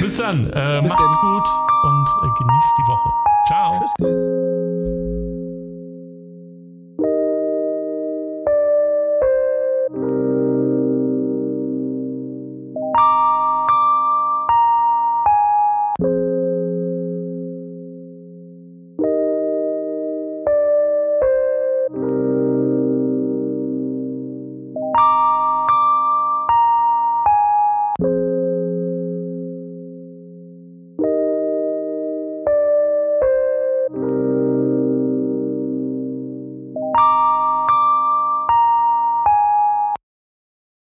Bis dann. Äh, Bis macht's denn. gut und äh, genießt die Woche. Ciao. Tschüss, Chris.